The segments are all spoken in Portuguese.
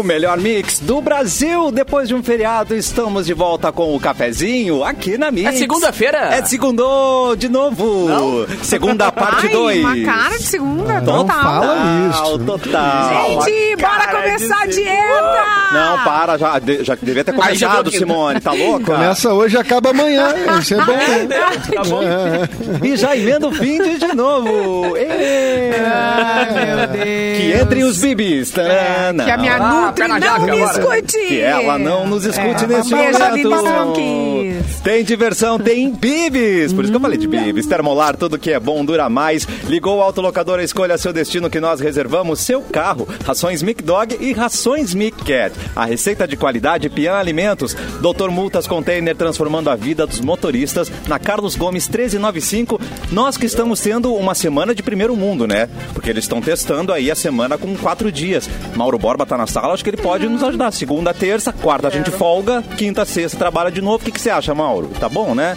O melhor mix do Brasil. Depois de um feriado, estamos de volta com o cafezinho aqui na Mix. É segunda-feira? É segundo de novo. Não? Segunda parte Ai, 2. uma cara de segunda, Total, total. fala isso. Total. Gente, bora começar a de dieta! Não, para, já, já devia ter começado, Simone. Tá louca? Começa hoje e acaba amanhã. Isso é bom. Tá bom. E já emenda o fim de, de novo. Ai, meu Deus. Que entrem os bibis. Tarana. Que a minha Ah, Na não jaca me agora. escute. Que ela não nos escute É, neste momento. Tem diversão, tem bibis. Por isso que eu falei de bibis. Termolar, tudo que é bom dura mais. Ligou o autolocador, escolha seu destino que nós reservamos seu carro. Rações Mic Dog e rações Mic Cat. A receita de qualidade Pian Alimentos. Doutor Multas Container transformando a vida dos motoristas. Na Carlos Gomes 1395. Nós que estamos tendo uma semana de primeiro mundo, né? Porque eles estão testando aí a semana com quatro dias. Mauro Borba tá na sala, acho que ele pode nos ajudar. Segunda, terça, quarta a gente folga, quinta, sexta trabalha de novo. O que, que você acha, Mauro? Tá bom, né?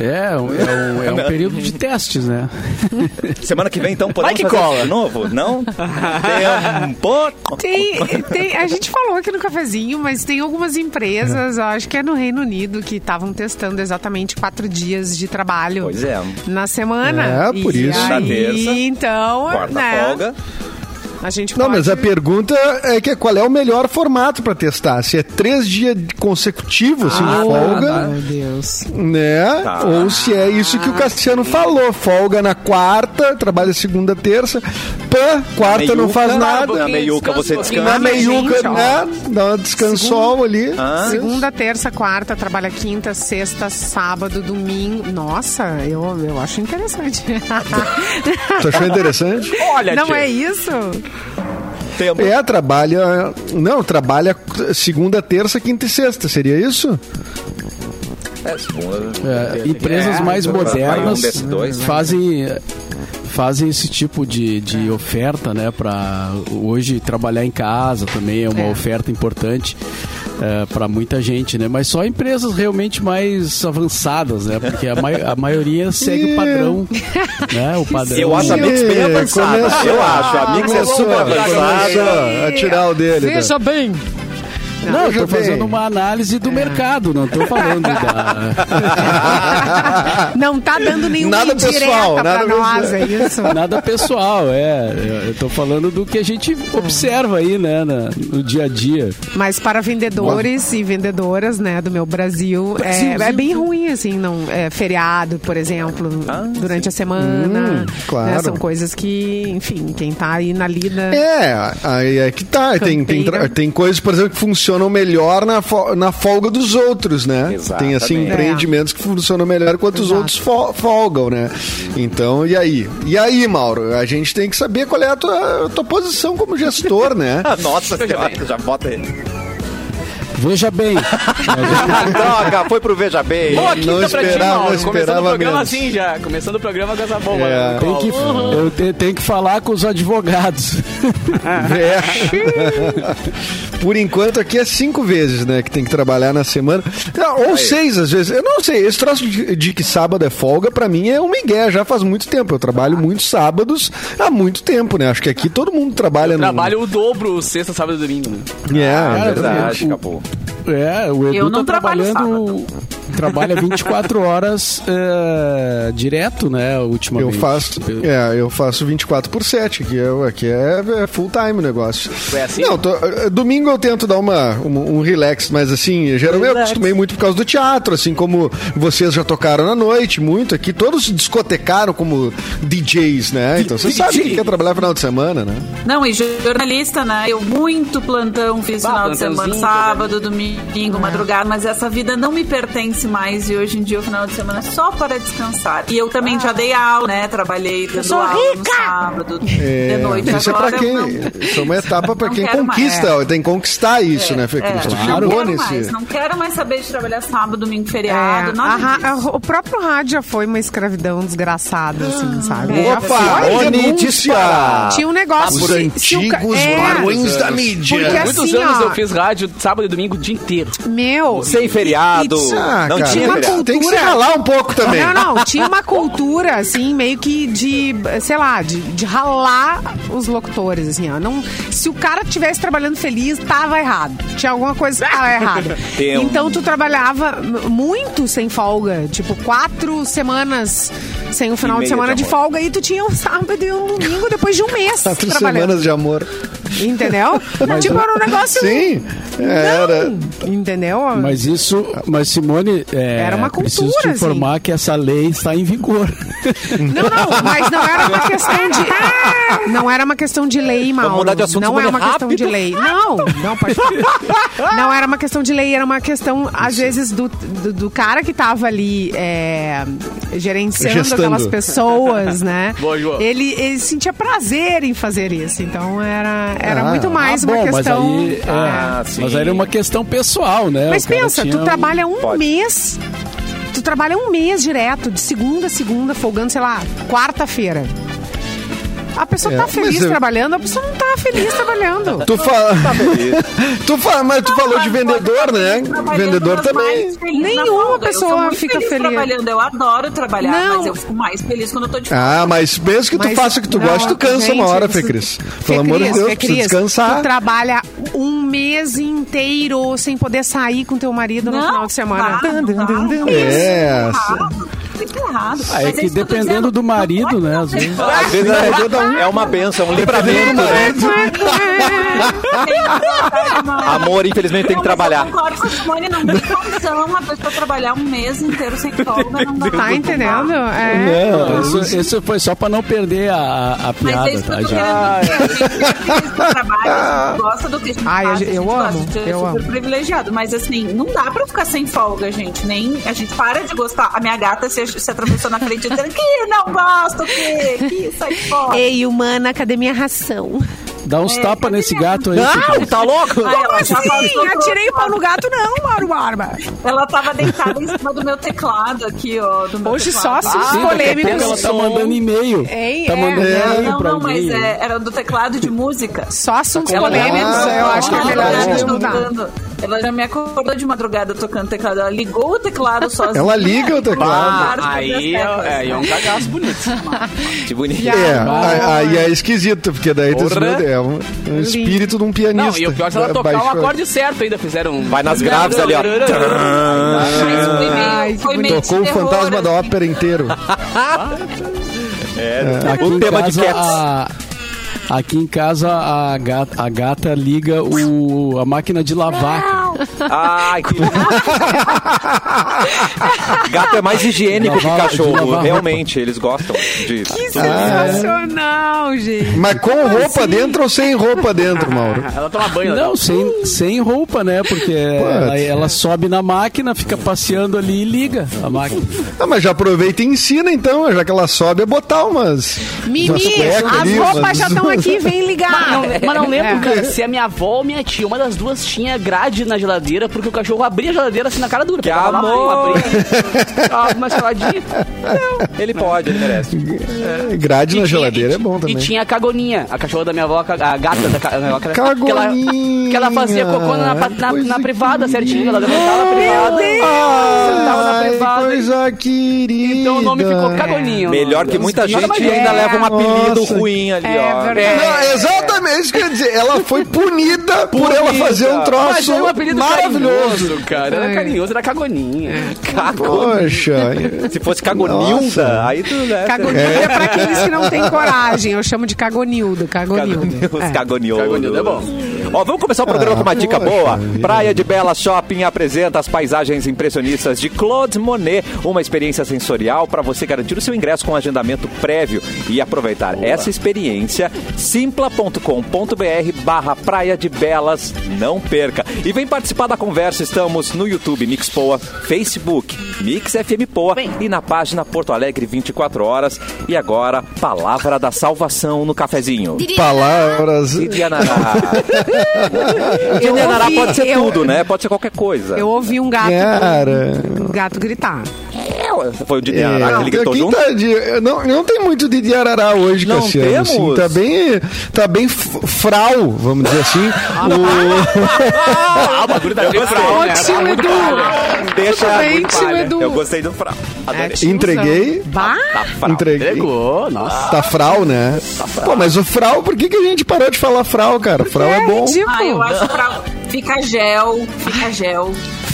É, é um, é um período de testes, né? Semana que vem, então, podemos Vai que fazer cola. de novo? Não? Tem, tem- a gente falou aqui no cafezinho, mas tem algumas empresas, eu acho que é no Reino Unido, que estavam testando exatamente quatro dias de trabalho Pois é. na semana. É, por E isso. Na Aí, terça, então, Quarta né, folga. A gente Não, pode... mas a pergunta é que qual é o melhor formato pra testar? Se é três dias consecutivos, assim, de folga, Ah, Meu Deus. né? Tá. Ou se é isso que o Cassiano falou, folga na quarta, trabalha segunda, terça, pã, quarta não faz nada. Na meiuca você Descansa Na meiuca, gente, né? Dá uma descansol ali. Ah, Segunda, terça, quarta, trabalha quinta, sexta, sábado, domingo. Nossa, eu, eu acho interessante. Tu achou interessante? Olha, Não tia. é isso? tempo. É, trabalha. Não, trabalha segunda, terça, quinta e sexta, seria isso? É, segunda. É, empresas mais vai um modernas né? fazem fazem esse tipo de, de oferta, né? Para hoje trabalhar em casa também é uma É. oferta importante para muita gente, né? Mas só empresas realmente mais avançadas, né? Porque a, mai- a maioria segue o padrão, né? O padrão. Eu acho a Mix bem avançada. Começou. Eu acho. A Mix é Começou, super avançada. a tirar o dele. né? Veja bem. Não, eu tô fazendo bem. uma análise É. do mercado, não tô falando da. Não tá dando nenhuma Nada indireta pessoal, pra nada nós, é isso? Nada pessoal, é. Eu tô falando do que a gente observa aí, né, no dia a dia. Mas para vendedores e vendedoras, né, do meu Brasil, é, é bem ruim, assim, não é, feriado, por exemplo, durante a semana. Hum, claro. né, são coisas que, enfim, quem tá aí na lida. É, aí é que tá. Tem, tem, tem coisas, por exemplo, que funcionam melhor na, fo- na folga dos outros, né? Tem, assim, Exatamente. empreendimentos que funcionam melhor enquanto os Exato. outros fo- folgam, né? Então, e aí? E aí, Mauro? A gente tem que saber qual é a tua, a tua posição como gestor, né? Nossa senhora, já bota aí. Veja bem, Droga, foi pro Veja Bem. Boa quinta Não pra ti, esperava, Mauro. não Começando o programa menos. assim já. Começando o programa com essa bomba. É. né? tem que, eu te- tenho que falar com os advogados. É. Por enquanto aqui é cinco vezes, né? Que tem que trabalhar na semana. Ah, Ou seis, às vezes. Eu não sei. Esse troço de, de que sábado é folga, pra mim é um migué. Já faz muito tempo. Eu trabalho muitos sábados há muito tempo, né? Acho que aqui todo mundo trabalha no. Trabalho o dobro sexta, sábado e domingo. Né? É, Cara, Verdade, acabou. É, o Edu Eu não tá trabalho trabalhando. Trabalha 24 horas é, direto, né? Ultimamente. Eu faço, é, eu faço 24 por 7, aqui é, aqui é, é full time o negócio. É assim? Não, tô- eh, domingo eu tento dar uma, um, um relax, mas assim, geralmente eu acostumei muito por causa do teatro, assim como vocês já tocaram na noite, muito aqui, todos se discotecaram como DJs, né? Então você sabe que quer trabalhar final de semana, né? Não, e jornalista, né? Eu muito plantão fiz Ah, final de semana, sábado, domingo, madrugada, mas essa vida não me pertence mais e hoje em dia o final de semana é só para descansar. E eu também já dei aula, né? Trabalhei dando sou aula no rica! sábado, É, de noite. isso Agora é pra quem. não- Isso é uma etapa pra não quem quero mais. conquista, tem que conquistar isso, né, Fê É, não quero nesse. mais, não quero mais saber de trabalhar sábado, domingo, É, feriado, disso. a- o próprio rádio já foi uma escravidão desgraçada, assim, sabe? É, Opa, denúncia. dispara. Tinha um negócio... Os antigos é, barões da mídia. Porque Muitos assim, anos ó, eu fiz rádio sábado e domingo o dia inteiro. Meu... Sem feriado. e- e- Ah, Ah, Não cara, tinha uma feriado. tem que se cultura. ralar um pouco também. Não, não, tinha uma cultura, assim, meio que de, sei lá, de, de ralar os locutores, assim, ó. Não, se o cara estivesse trabalhando feliz, tava errado. Tinha alguma coisa que tava errada. Um- Então tu trabalhava muito sem folga, tipo, quatro semanas sem o final de semana de de, folga, e tu tinha um sábado e um domingo depois de um mês Quatro trabalhando. semanas de amor. Entendeu? tipo, era um negócio. Sim, era. Não, entendeu? Mas isso, mas Simone, é, Era uma preciso cultura, te assim. informar que essa lei está em vigor. Não, não, mas não era uma questão de. Não era uma questão de lei, Mauro. mudar de assunto, não é uma questão rápido. de lei. Não, não pode falar. Não era uma questão de lei, era uma questão, às vezes, do, do, do cara que tava ali é, gerenciando Gestando. aquelas pessoas, né? Boa, João. Ele, ele sentia prazer em fazer isso. Então era, era Ah, muito mais Ah, uma bom, mas questão. aí, é, Ah, sim. mas aí era uma questão pessoal, né? Mas pensa, tu um- trabalha um Pode. mês. Tu trabalha um mês direto, de segunda a segunda, folgando, sei lá, quarta-feira. A pessoa É, tá feliz eu- trabalhando, a pessoa não tá feliz trabalhando. Tu fala. Tá tu fala, mas tu falou de vendedor, né? Vendedor também. Nenhuma pessoa fica feliz. feliz. trabalhando, eu adoro trabalhar, Não. mas eu fico mais feliz quando eu tô de Ah, mas mesmo que tu Mas- faça o que tu não, gosta, tu cansa gente, uma hora, Fê Cris. Pelo amor de Deus, precisa descansar. Tu trabalha um mês inteiro sem poder sair com teu marido no Não, final de semana. dá, não dá. É, Muito errado. Ah, é Mas que que eu dependendo dizendo, do marido, né, às vezes. Às vezes é, é uma benção, um livramento. né? Amor, infelizmente, tem que mas trabalhar. Eu concordo com a Simone, não tem condição uma pessoa trabalhar um mês inteiro sem folga. Não dá. Tá entendendo? É. Não, Isso, isso foi só pra não perder a, a Mas piada, é isso que tá, eu tô gente? querendo. A gente é a gosta do que a gente Ai, eu- faz, a eu gosta, amo, a é eu super amo. privilegiado. Mas assim, não dá pra ficar sem folga, gente. Nem a gente para de gostar. A minha gata se, se atravessou na frente dizendo que não gosto, que, que sai fora. Ei, humana, cadê minha ração? Dá uns É, tapas nesse minha- gato aí. Não, tá louco? Aí ela já Sim, passou do atirei o pau no gato, não, Mauro Barba. Ela tava deitada em cima do meu teclado aqui, ó. Do meu Hoje só teclado. assuntos Sim, daqui a pouco polêmicos. ela tá mandando e-mail. Hein, Tá é. mandando É. e-mail Não, pra não, mas é, era do teclado de música. Só assuntos Ela polêmicos, Ah, eu acho que é melhor a gente mudar. Ela já me acordou de madrugada tocando teclado. Ela ligou o teclado sozinha. Ela liga o teclado. Vários Aí é, é, é um cagaço bonito. Que bonito. É, Ah, aí é esquisito, porque daí tu é um, um espírito de um pianista. Não, e o pior é se ela tocar Baixou. um acorde certo ainda. Fizeram um... Vai nas graves ali, ó. Mas foi meio, Ai, foi meio Tocou o fantasma da assim. ópera inteiro. É, Aqui o em tema de Cats. Aqui em casa a gata, a gata liga o, a máquina de lavar. Ai, que... Gato é mais higiênico que cachorro. Realmente, eles gostam de... Que sensacional, gente. Mas com roupa dentro ou sem roupa dentro, Mauro? Ela toma banho. Não, sem, sem roupa, né? Porque ela, ela sobe na máquina, fica passeando ali e liga a máquina. Ah, mas já aproveita e ensina então, já que ela sobe, é botar umas. Mimi, as roupas umas- já estão aqui, vem ligar. Mas não, mas não lembro, É. cara, se a minha avó ou minha tia, uma das duas tinha grade na geladeira, porque o cachorro abria a geladeira assim na cara dura. Que Pegava lá, amor! abria, uma saladinha. Ele pode, ele merece. Grade E na tinha- geladeira e- é bom também. E tinha a cagoninha, a cachorra da minha avó, a gata da minha avó, que ela- que ela, Cagoninha, que ela fazia cocô na, na, na, na privada, certinho. Ela levantava a privada, sentava na privada. coisa querida. Então o nome ficou cagoninho. Melhor que muita Nada gente mais ainda é. leva um apelido Nossa. ruim ali, É ó. Não, exatamente isso que eu ia dizer. Ela foi punida por ela fazer um Mas troço era um apelido maravilhoso. carinhoso, cara. Era É. carinhoso, era cagoninha. Cago. Poxa. Se fosse cagonilda, aí tu... Né, Cagonildo é pra aqueles que não têm coragem. Eu chamo de cagonildo. Cagonildo. Os É. cagonildo. Cagonildo é bom. Ó, vamos começar o programa com uma dica poxa boa. vida. Praia de Bela Shopping apresenta as paisagens impressionistas de Claude Monet, uma experiência sensorial para você garantir o seu ingresso com agendamento prévio e aproveitar essa experiência. simpla.com.br barra Praia de Belas, não perca. E vem participar da conversa, estamos no YouTube Mix Poa, Facebook Mix FM Poa e na página Porto Alegre 24 horas. E agora, Palavra da Salvação no cafezinho. Palavras. E de Anará. De Eu Anará ouvi- pode ser eu- tudo, né? Pode ser qualquer coisa. Eu ouvi um gato, Cara. um gato gritar. Foi o Didi Arará que ele gritou Aqui junto? tá de- não, não tem muito de de Arará hoje, Não Cassiano. assim, temos? tá bem, tá bem frau, vamos dizer assim. Ah, o bagulho da gostei. Ótimo, Edu. Deixa Tudo bem, muito palha. Edu. Eu gostei do Frau. Adorei. É. Entreguei. Bah, Entreguei. Pegou, nossa. Tá frau, né? Pô, mas o frau, por que, que a gente parou de falar frau, cara? Frau é, bom. ridículo. Ah, eu acho pra... Fica gel, fica gel.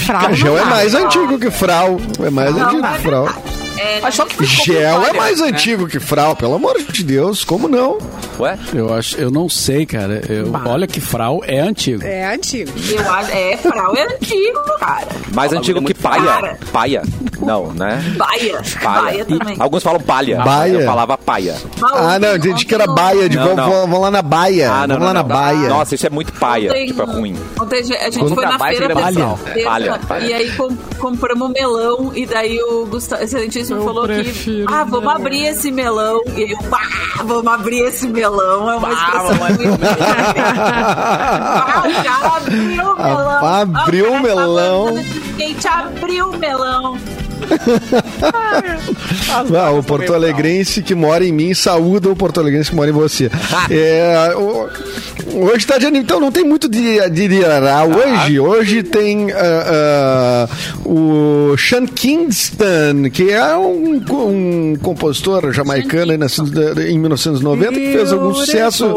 Frau não é mais antigo que frau. É mais antigo que frau. É, Mas só que Gel é mais né? antigo que frau, pelo amor de Deus, como não? Ué? Eu acho, eu não sei, cara. Eu- olha que frau é antigo. É antigo. eu acho, é, frau é antigo, cara. Mais antigo que paia. cara. Paia. Não, né? Baia. Paia. Baia também. Alguns falam palha. Baia. Eu falava paia. Ah, não, entendi que era baia, de Não, vamos, não. vamos lá na baia. Ah, não, vamos lá não, na não. baia. Nossa, isso é muito paia. Ontem- Tipo, é ruim. Ontem a gente Quando foi tá na feira é pessoal, palha. E aí com- compramos melão. E daí o Gustavo, excelentíssimo, falou que. Ah, vamos abrir esse melão. E aí eu, ah, vamos abrir esse melão. É uma expressão muito. Ah, o cara abriu o melão. Abriu o melão. Skate abriu o melão. Ah, o Porto Alegrense que mora em mim saúda o Porto Alegrense que mora em você. É, hoje tá de então não tem muito de, de, de Arará hoje. Hoje tem ah, ah, o Sean Kingston, que é um, um compositor jamaicano nascido em 1990 que fez algum sucesso.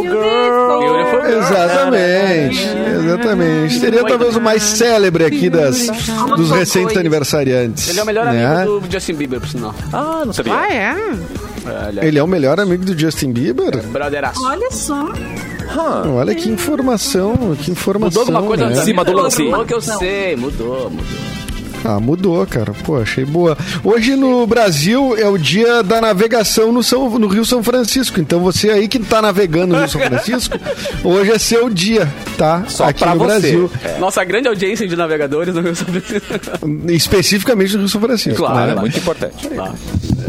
Exatamente, exatamente. Seria talvez o mais célebre aqui das, dos recentes aniversariantes. Ele é o melhor né? Amigo do Justin Bieber, por sinal. Ah, não sabia. Ah, é? É, ele é é o melhor amigo do Justin Bieber? brotheraço. Olha só. Olha que informação, que informação. Mudou alguma coisa né? antes Cima do lance. Mudou que eu sei, mudou, mudou. Ah, mudou, cara. Pô, achei boa. Hoje no Brasil é o dia da navegação no, São, no Rio São Francisco. Então você aí que tá navegando no Rio São Francisco, hoje é seu dia, tá? Só Aqui pra no você. Brasil. É. Nossa grande audiência de navegadores no Rio São Francisco. Especificamente no Rio São Francisco. Claro. Ah, é né? muito importante.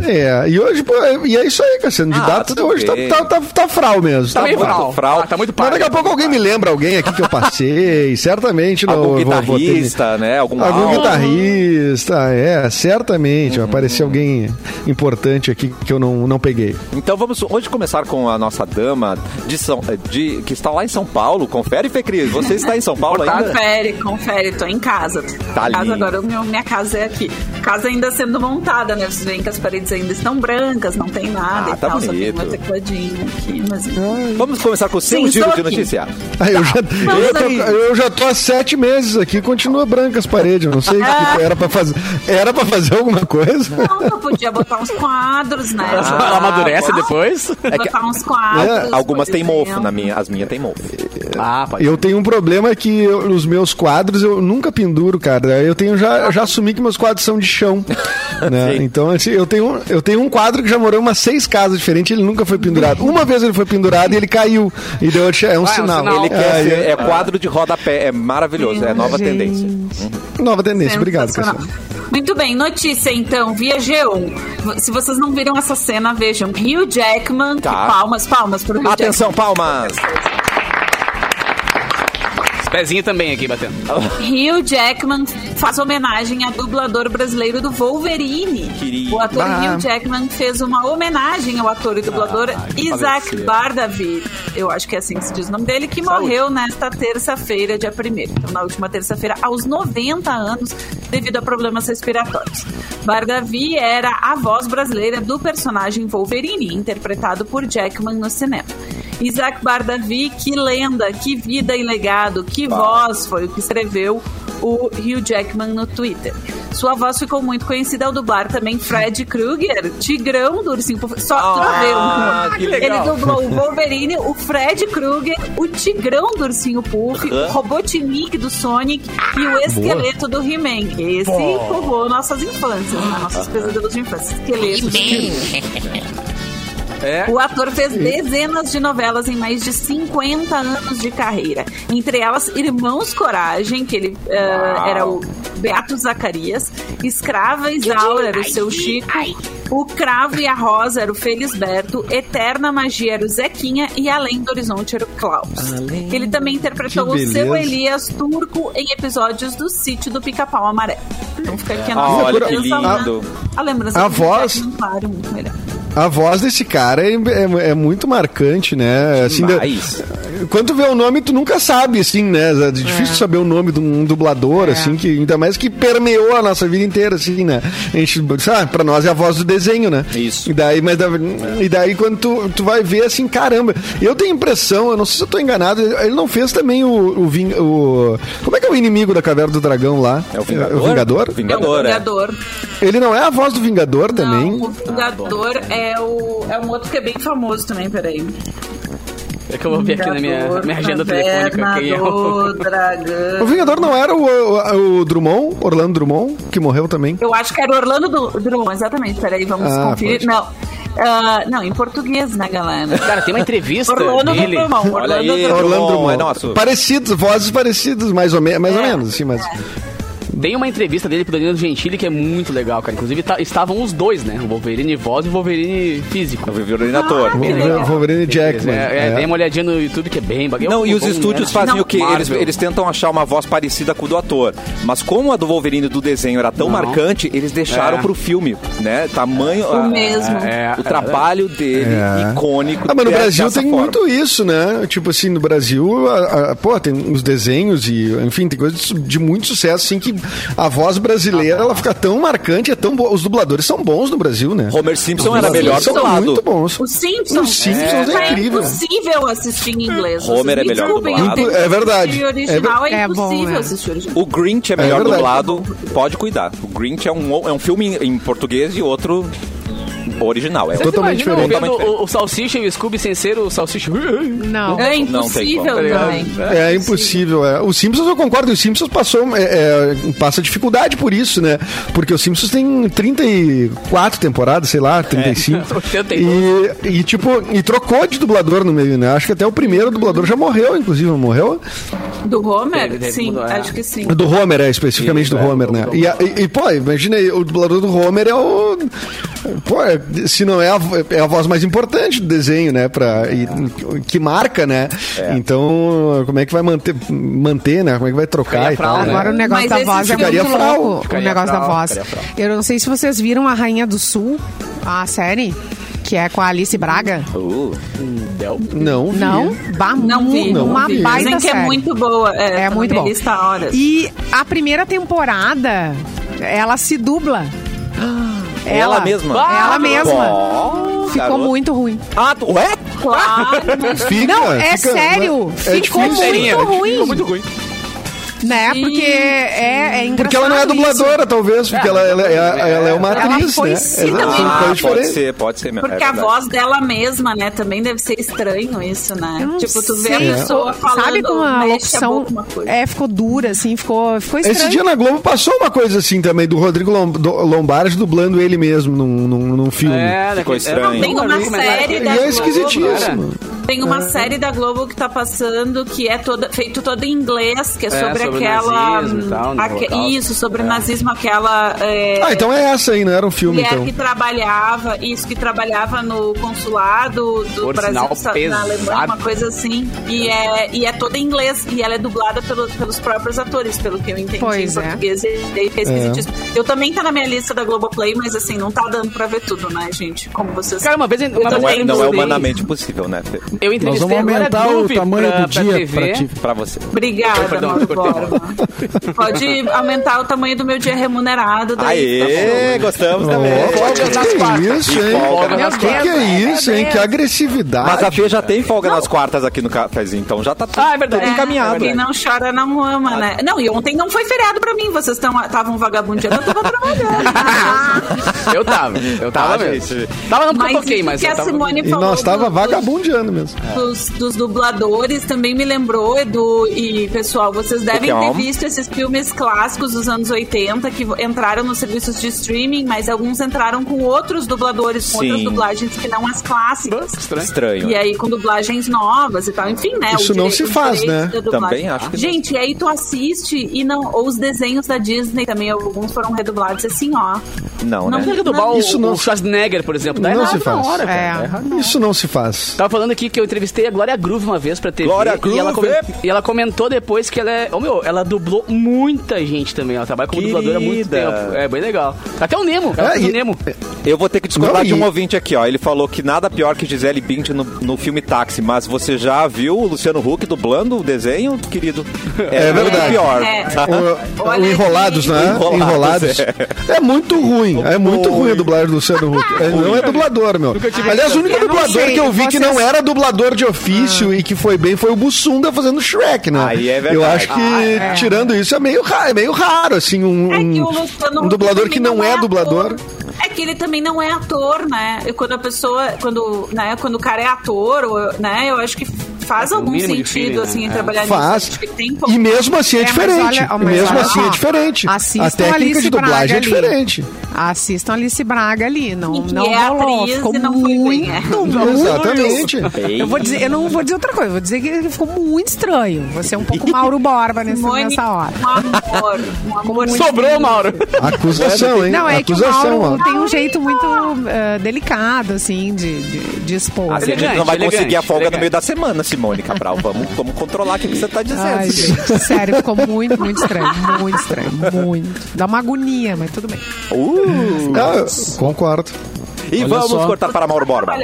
É, e hoje, pô, é- e é isso aí, Cassiano. De Ah, data tudo hoje tá, bem. tá, tá, tá fral mesmo. Tá meio muito frau. frau. Ah, tá muito Mas par. daqui a pouco alguém me lembra alguém aqui que eu passei. Certamente não. Algum eu vou- vou ter- guitarrista, né? Algum Algum álbum. Guitarrista, é, certamente. Vai aparecer alguém importante aqui que eu não, não peguei. Então vamos hoje começar com a nossa dama de São, de, que está lá em São Paulo. Confere, Fê Cris. Você está em São Paulo ainda? Confere, confere, tô em casa. Tá Em casa agora, meu- minha casa é aqui. Casa ainda sendo montada, né? Vocês veem que as paredes ainda estão brancas, não tem nada Ah, e tá tal, só tem bonito. uma tecladinha aqui, mas... Vamos começar com o seu Sim, giro de aqui. noticiário. Ah, eu, já, Vamos eu, tô, aí. eu já tô há sete meses aqui, continua branca as paredes. Eu não sei o que era pra fazer. Era pra fazer alguma coisa? Não, eu podia botar uns quadros, né? Ela amadurece Ah, depois? Botar uns quadros. É, Algumas têm mofo, na minha, as minhas têm mofo. Ah, pode Eu tenho um problema que eu- os meus quadros eu nunca penduro, cara. Eu tenho já, já assumi que meus quadros são de chão. né? Então, assim, eu tenho, eu tenho um quadro que já morou em umas seis casas diferentes ele nunca foi pendurado. Uma vez ele foi pendurado e ele caiu. E deu, é um Ah, é um sinal. sinal. Ele quer Aí, ser, é quadro de rodapé, é maravilhoso, é nova tendência. Nova tendência, obrigado. Cassiano. Muito bem, notícia então, via G1. Se vocês não viram essa cena, vejam. Hugh Jackman, Tá. palmas, palmas pro Hugh Jackman. Atenção, palmas! Pezinho também aqui batendo. Hugh Jackman faz homenagem a dublador brasileiro do Wolverine. Queria. O ator Ah. Hugh Jackman fez uma homenagem ao ator e dublador Isaac faleceu. Bardavid. Eu acho que é assim que se diz o nome dele, que morreu nesta terça-feira, dia 1 Então, na última terça-feira, aos 90 anos, devido a problemas respiratórios. Bardavi era a voz brasileira do personagem Wolverine, interpretado por Jackman no cinema. Isaac Bardavi, que lenda, que vida e legado, que voz foi o que escreveu o Hugh Jackman no Twitter. Sua voz ficou muito conhecida ao dublar também Fred Krueger, Tigrão do Ursinho Puff. Só Ah, ele dublou o Wolverine, o Fred Krueger, o Tigrão do Ursinho Puff, o Robotnik do Sonic e o esqueleto do He-Man. Esse povoou nossas infâncias, né? nossos pesadelos de infância. Esqueletos. É. O ator fez dezenas de novelas em mais de 50 anos de carreira. Entre elas, Irmãos Coragem, que ele eh, era o Beato Zacarias, Escrava Isaura era o seu Chico, o Cravo e a Rosa era o Felisberto, Eterna Magia era o Zequinha e Além do Horizonte era o Klaus. Ele também interpretou o seu. Elias Turco em episódios do Sítio do Pica-Pau Amarelo. Então fica aqui a Ah, nossa lembrança, lindo. A lembrança A um voz- Claro, muito melhor. A voz desse cara é, é- é muito marcante, né? Assim, da-. Quando tu vê o nome, tu nunca sabe, assim, né? É difícil saber o nome de um dublador, assim, que ainda mais que permeou a nossa vida inteira, assim, né? A gente, sabe, pra nós é a voz do desenho, né? Isso. E daí, mas, da- e daí quando tu, tu vai ver, assim, caramba, eu tenho a impressão, eu não sei se eu tô enganado, ele não fez também o, o, Ving- o- Como é que é o inimigo da Caverna do Dragão lá? É o Vingador? o Vingador? O Vingador, é o é. Vingador. Ele não é a voz do Vingador também? Não, o Vingador é, o, é um outro que é bem famoso também, peraí. É que eu vou ver aqui na minha, minha agenda telefônica quem é o... O Dragão. Vingador não era o, o- o Drummond, Orlando Drummond, que morreu também? Eu acho que era Orlando do- Drummond, exatamente. Peraí, vamos Ah, conferir. pode. Não. Ah, não, em português, né, galera? Cara, tem uma entrevista Orlando dele. Drummond. Olha aí, Orlando Drummond. Orlando Drummond, é nosso. Parecidos, vozes parecidas, mais ou, me mais ou É. menos, assim, mas... Tem uma entrevista dele pro Danilo Gentili que é muito legal, cara. Inclusive tá- estavam os dois, né? O Wolverine voz e o Wolverine físico. O Wolverine ator. Ah, legal. Wolverine Jackman. É, é, Dei uma olhadinha no YouTube que é bem bagulho. Não, e os estúdios né? fazem Não, o quê? Eles, eles tentam achar uma voz parecida com o do ator. Mas como a do Wolverine do desenho era tão Não. marcante, eles deixaram É. pro filme, né? Tamanho... O a- mesmo. É, O trabalho dele, É. icônico. Ah, mas no Brasil tem forma. muito isso, né? Tipo assim, no Brasil, a- a- pô, tem os desenhos e, enfim, tem coisas de, de muito sucesso, assim, que a voz brasileira, ela fica tão marcante, é tão boa. Os dubladores são bons no Brasil, né? Homer Simpson era melhor são dublado. muito bons. Os Simpsons. Os Simpsons é é incrível. impossível assistir em inglês. Homer é me melhor dublado. É verdade. assistir original, é, É bom, impossível né? assistir original. O Grinch é melhor verdade. dublado, pode cuidar. O Grinch é um, é um filme em português e outro original. É Vocês Totalmente diferente. vendo Totalmente o, o Salsicha e o Scooby sem ser o Salsicha? Não. É Não impossível como. também. É impossível, é. Os Simpsons eu concordo, os Simpsons passou, é, é, passa dificuldade por isso, né? Porque os Simpsons tem 34 temporadas, sei lá, 35. 82. E, e, tipo, e trocou de dublador no meio, né? Acho que até o primeiro dublador já morreu, inclusive, não morreu? Do Homer? Sim, é. acho que sim. Do Homer, é, especificamente Isso, do é, Homer, né? E, e, e, pô, imagina aí, o dublador do Homer é o. Pô, é- se não é a, é a voz mais importante do desenho, né? Pra, e- que marca, né? É. Então, como é que vai manter, manter, né? Como é que vai trocar Ficaria e tal, fraude. né? Agora o negócio Mas da voz é muito frau. louco. O negócio da frau, voz. ficaria frau. Eu não sei se vocês viram a Rainha do Sul, a série, que é com a Alice Braga. Uh. Não, vi. Não? Bah, Não vi, não uma vi. baita Dizem que é série. muito boa. É, É tá muito bom. lista horas. E a primeira temporada, ela se dubla. Ela mesma. Ela mesma. Ó, Ficou garoto. muito ruim. Ah, tu- ué? Claro, Fica, Não, é fica- sério. é ficou difícil. muito ruim. Ficou muito ruim. Né? Porque é, é engraçado Porque ela não é isso. dubladora, talvez, porque ela, ela, é, ela é uma Ela atriz, foi né? sim são Ah, pode ser, pode ser mesmo. Porque é a voz dela mesma, né? Também deve ser estranho isso, né? Não Tipo, tu vê sei, a pessoa falando, Sabe como a locução é, ficou dura, assim, ficou, ficou estranho. Esse dia na Globo passou uma coisa assim também, do Rodrigo Lombardi dublando ele mesmo num, num, num filme. É, Ficou estranho. Tem uma série E é esquisitíssimo. Tem uma série da Globo que tá passando que é toda, feito toda em inglês, que é, É, sobre, sobre aquela. nazismo tal, no aque- isso, sobre o nazismo, aquela. é, Ah, então é essa aí, não era um filme, mulher então. que trabalhava, isso, que trabalhava no consulado do Por Brasil na. Alemanha, uma coisa assim. E é, e é toda em inglês. E ela é dublada pelo- pelos próprios atores, pelo que eu entendi Pois em é. português. E é esquisitíssimo. Eu também tá na minha lista da Globoplay, mas assim, não tá dando pra ver tudo, né, gente? Como vocês. Cara, uma vez, uma Não é, não é humanamente possível, né? Eu Nós entrevistei vamos agora aumentar o tamanho pra, do dia pra TV. pra ti. Pra você. Obrigada, Perdão. Pode aumentar o tamanho do meu dia remunerado. Daí tá Aê, gostamos também. Folgas nas Que quartas. isso, E hein? folga nas Que que quartas. é isso, hein? Que agressividade. Mas a Fê já tem folga nas quartas aqui no cafezinho, então já tá tudo, Ah, é verdade. tudo encaminhado. Quem não chora não ama, né? Não, e ontem não foi feriado pra mim. Vocês estavam vagabundeando, eu tava trabalhando. Eu tava, eu tava Tá, mesmo. gente. Tava não porque eu Mas toquei, mas que eu a tava... Simone E falou nós tava do- vagabundeando mesmo. Dos, dos dubladores também me lembrou, Edu e pessoal, vocês devem é ter visto esses filmes clássicos dos anos 80 que entraram nos serviços de streaming, mas alguns entraram com outros dubladores, com Sim. outras dublagens que não as clássicas. Estranho. Estranho. E aí com dublagens novas e tal, enfim, né? Isso não se faz, né? Também acho que não. Gente, e aí tu assiste e não. Ou os desenhos da Disney também, alguns foram redublados assim, ó. Não, Não né? Tem que dublar o, Isso não- o Schwarzenegger, por exemplo. Não errado se faz. hora. É. Hora. Isso não se faz. Tava falando aqui que eu entrevistei a Glória Groove uma vez pra TV. Glória e, ela Groove! e ela comentou depois que ela é. Ô meu, ela dublou muita gente também. Ela trabalha como dubladora há muito Querida. tempo. É bem legal. Até o Nemo. Ela É, e- o Nemo. Eu vou ter que discordar Não, de um e- ouvinte aqui, ó. Ele falou que nada pior que Gisele Bündchen no, no filme Táxi, mas você já viu o Luciano Huck dublando o desenho, querido? É muito verdade. pior. É. tá? O, o Enrolados, né? Enrolados, Enrolados. É. muito ruim. É muito ruim a dublagem do Luciano Huck. Ele não é dublador, meu. Aliás, o único dublador sei, que eu vi que não era dublador de ofício e que foi bem foi o Bussunda fazendo Shrek, né? Aí é verdade. Eu acho que, tirando isso, é meio raro, é meio raro, assim, um, É um, dublador que não é dublador. ator. É que ele também não é ator, né? E quando a pessoa, quando, né, quando o cara é ator, ou, né, eu acho que faz É, algum sentido, feeling, né? assim, em É. trabalhar Faz. nisso. Tem E mesmo assim é, É, diferente. olha- mesmo olha assim só, é diferente. assistam A técnica Alice de dublagem Braga é ali. diferente. Assistam Alice Braga ali. Não, E não é rolou. atriz Ficou não muito, bem, é. muito Exatamente. Eu vou dizer, eu não vou dizer outra coisa, eu vou dizer que ele ficou muito estranho. Você é um pouco Mauro Borba nesse, Simone, nessa hora. Um amor. Um amor. Sobrou, Mauro. Acusação, hein? Não, é que o Acusação, Mauro ó. tem um jeito muito eh, delicado, assim, de, de, de expor. Assim a gente não vai conseguir a elegante, folga no meio da semana, Simone Cabral. Vamos, vamos controlar o que você tá dizendo. Ai, gente, sério, ficou muito, muito estranho. Muito estranho, muito. Dá uma agonia, mas tudo bem. Uh, Ah, concordo. E Olha vamos só. cortar para Mauro Borba.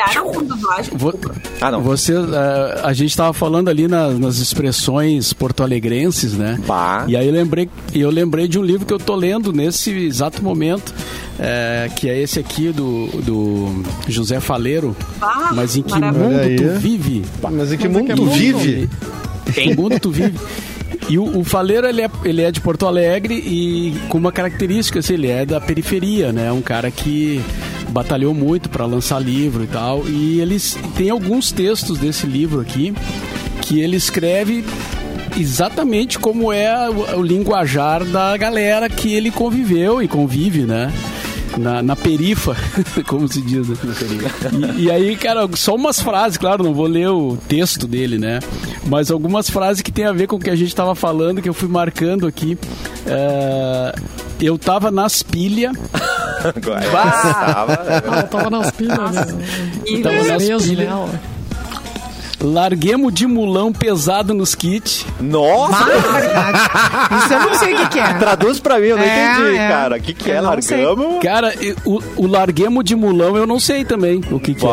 Vo- Ah, não. Você, eh, a gente estava falando ali na- nas expressões porto-alegrenses, né? Pá. E aí eu lembrei, eu lembrei de um livro que eu tô lendo nesse exato momento, eh, que é esse aqui do, do José Faleiro. Ah, Mas em que maravilha. mundo aí. tu vive? Mas em que mundo tu vive? Em que mundo tu vive? E o, o Faleiro, ele é, ele é de Porto Alegre e com uma característica, assim, ele é da periferia, né? Um cara que batalhou muito para lançar livro e tal. E eles tem alguns textos desse livro aqui que ele escreve exatamente como é o, o linguajar da galera que ele conviveu e convive, né? Na, na perifa, como se diz, né? E, e aí, cara, só umas frases, claro, não vou ler o texto dele, né? Mas algumas frases que tem a ver com o que a gente tava falando, que eu fui marcando aqui. É, eu tava nas pilhas. Agora, tava- tava nas pilhas, né? Tava nas Mesmo, pilhas. né? Larguemos de mulão pesado nos kits. Nossa! Isso eu não sei o que, que é. Traduz pra mim, eu não É, entendi, é. cara. O que, que é? Não sei. Largamos? Cara, o, o larguemos de mulão eu não sei também o que, que é.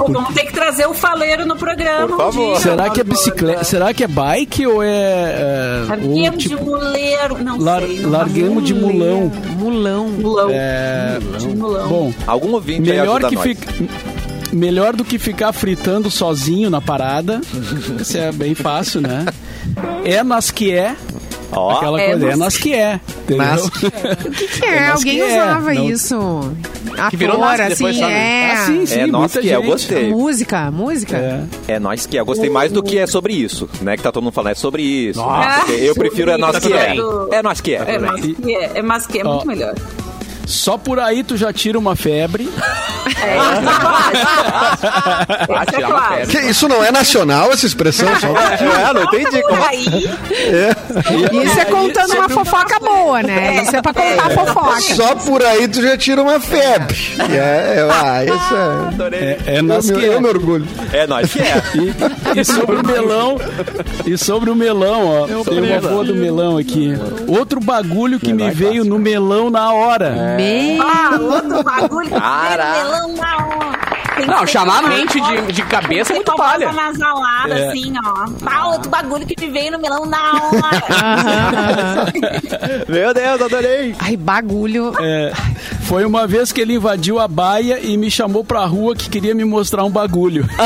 Ah, Vamos ter que trazer o faleiro no programa. Por favor. Um dia. Será que é bicicleta? Será que é bike ou é. é ou, Larguemos tipo, de muleiro. Não lar- sei. não larguemos de mulão. Mulão. Mulão. É, De mulão. bom, algum ouvinte melhor que fica. Melhor do que ficar fritando sozinho na parada. Isso é bem fácil, né? É nas que é. Ó, Aquela É coisa, é nas que é. Entendeu? Nas- O que, que é? Mas Alguém que é, usava não- isso. Ator, Que virou Nasce depois, assim, sabe? é. Ah, sim, sim, é nós que é, eu gente. gostei. Música, música. É. É nós que é. Eu gostei mais do que é sobre isso, né? Que tá todo mundo falando, é sobre isso. Nossa. Eu prefiro é nós Sobre que é. isso. É nós que é. É, mas que é, é, mas que é muito melhor. Só por aí tu já tira uma febre. É, essa é é. Que isso não é nacional, essa expressão? Só... É, não entendi como. Aí, Isso é contando uma fofoca boa, né? Isso é pra contar fofoca. Só por aí tu já tira uma febre. É, é, ah, isso é. Adorei. É, é Eu, me- que eu é. me orgulho. É nós que é. E, e sobre o melão, e sobre o melão, ó, tem uma boa do melão aqui. Outro bagulho que me Melão é veio clássico. no melão na hora. Meu ah, outro bagulho. Cara. Melão na hora. Não, que chamar a mente de- de cabeça é que muito palha. voz anasalada, É. assim, ó. Ah, outro bagulho que me veio no melão na hora. Meu Deus, adorei. Ai, bagulho. É, foi uma vez que ele invadiu a baia e me chamou pra rua que queria me mostrar um bagulho.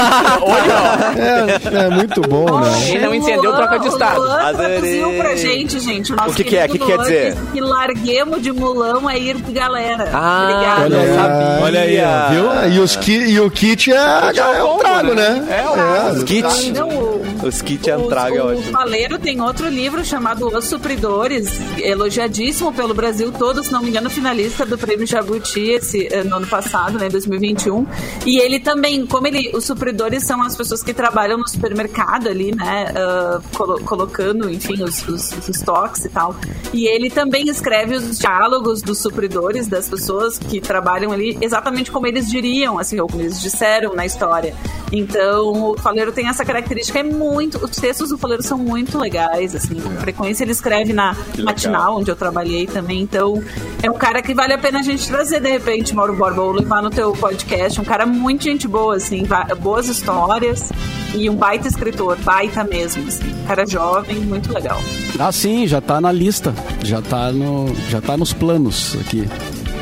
É, é muito bom, né? Quem não entendeu, troca de estado. O Luan Adorei. traduziu pra gente, gente. O, nosso O que que é? O que quer dizer? Que larguemos de mulão é ir galera. Ah, Obrigada. Olha aí, olha aí, ó, viu? E, os ki, e o kit é, é o trago, né? É, Os kits. Não, o- Os kits é o- traga, é o ótimo. Faleiro tem outro livro chamado Os Supridores, elogiadíssimo pelo Brasil todo, se não me engano, finalista do Prêmio Jabuti esse, eh, no ano passado, né, 2021. E ele também, como ele, os supridores são as pessoas que trabalham no supermercado ali, né, ah, colo- colocando, enfim, os, os- os estoques e tal. E ele também escreve os diálogos dos supridores, das pessoas que trabalham ali, exatamente como eles diriam, assim, ou como eles disseram na história. Então, o Faleiro tem essa característica, é muito. Os textos do Faleiro são muito legais, assim. Com frequência ele escreve na matinal, onde eu trabalhei também. Então, é um cara que vale a pena a gente trazer, de repente, Mauro Borba, ou levar no teu podcast. Um cara muito gente boa, assim, boas histórias. E um baita escritor, baita mesmo, assim. Um cara jovem, muito legal. Ah, sim, já tá na lista. Já tá, no, já tá nos planos aqui.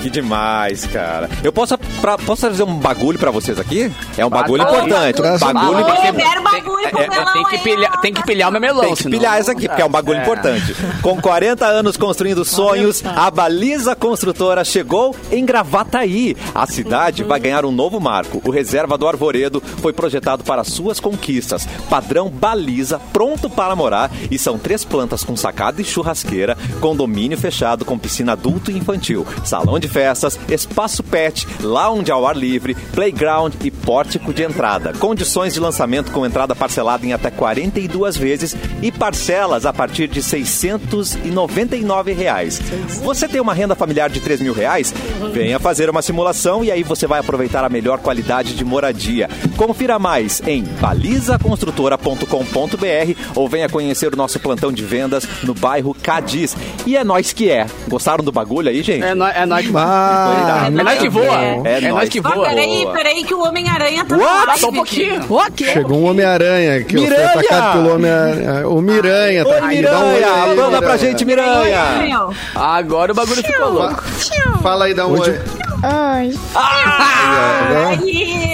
Que demais, cara. Eu posso, pra, posso trazer um bagulho pra vocês aqui? É um bagulho Bagulho. importante. Um bagulho eu quero bagulho pro é- é- melão Tem que, aí, pilhar, ó. Tem que pilhar o meu melão. Tem que senão- pilhar essa aqui, porque é um bagulho É. importante. Com 40 anos construindo sonhos, a Baliza Construtora chegou em Gravataí. A cidade vai ganhar um novo marco. O Reserva do Arvoredo foi projetado para suas conquistas. Padrão Baliza, pronto para morar. E são três plantas com sacada e churrasqueira, condomínio fechado com piscina adulto e infantil, salão de festas, espaço pet, lounge ao ar livre, playground e pórtico de entrada. Condições de lançamento com entrada parcelada em até 42 vezes e parcelas a partir de 699 reais. Você tem uma renda familiar de 3 mil reais? Venha fazer uma simulação e aí você vai aproveitar a melhor qualidade de moradia. Confira mais em balizaconstrutora.com.br ou venha conhecer o nosso plantão de vendas no bairro Cadiz. E é nós que é. Gostaram do bagulho aí, gente? É nóis é nóis que, Ah, é nóis que voa. É. É, É nóis nóis. que Ah, voa. peraí, Boa. peraí, que o Homem-Aranha tá What? Só um pouquinho. O quê? Chegou um Homem-Aranha que Miranha! Foi atacado pelo Homem-Aranha. O Miranha tá Oi, aqui. Dá um oi Miranha! aí, Manda pra Miranha. gente, Miranha! Miranha. Agora o bagulho ficou louco. Fala aí, dá um oi. Ai.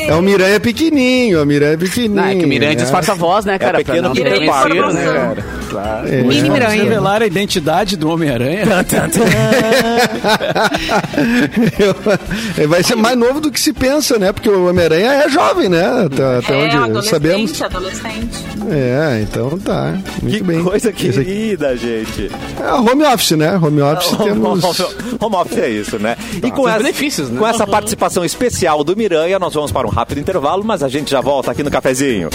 É o Miranha pequenininho, o Miranha pequenininho. Não, é que o Miranha né? disfarça a voz, né, cara? pequeno pra não né, cara? Claro. É. Mini Vamos Miranha. revelar a identidade do Homem-Aranha. Vai ser mais novo do que se pensa, né? Porque o Homem-Aranha é jovem, né? Até, até É, onde adolescente, sabemos. adolescente. É, então tá. Muito Que bem. coisa querida, gente. É home office, né? Home office temos. Home office é isso, né? E com essa, benefícios, né? com essa participação especial do Miranha, nós vamos para um rápido intervalo, mas a gente já volta aqui no cafezinho.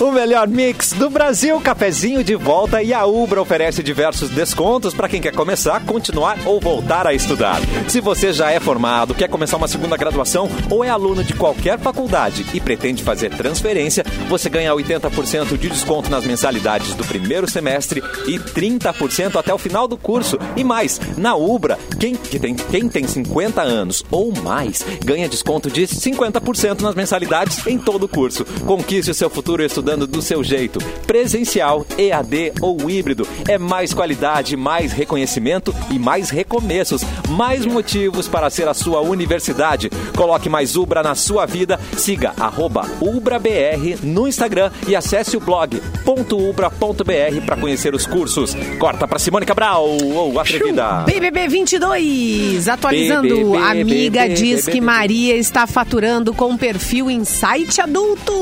O melhor mix do Brasil, cafezinho de volta e a Ubra oferece diversos descontos para quem quer começar, continuar ou voltar a estudar. Se você já é formado, quer começar uma segunda graduação ou é aluno de qualquer faculdade e pretende fazer transferência, você ganha 80% de desconto nas mensalidades do primeiro semestre e 30% até o final do curso. E mais, na Ubra, quem, que tem, quem tem 50 anos ou mais ganha desconto de 50% nas mensalidades em todo o curso. Conquiste o seu futuro estudando do seu jeito. Presencial, EAD ou híbrido. É mais qualidade, mais reconhecimento e mais recomeços. Mais motivos para ser a sua universidade. Coloque mais Ubra na sua vida. Siga arroba UbraBR no Instagram e acesse o blog .ubra.br para conhecer os cursos. Corta para Simone Cabral, ou atrevida. BBB 22, atualizando. BBB, Amiga BBB, diz que BBB. Maria está faturando com perfil em site adulto.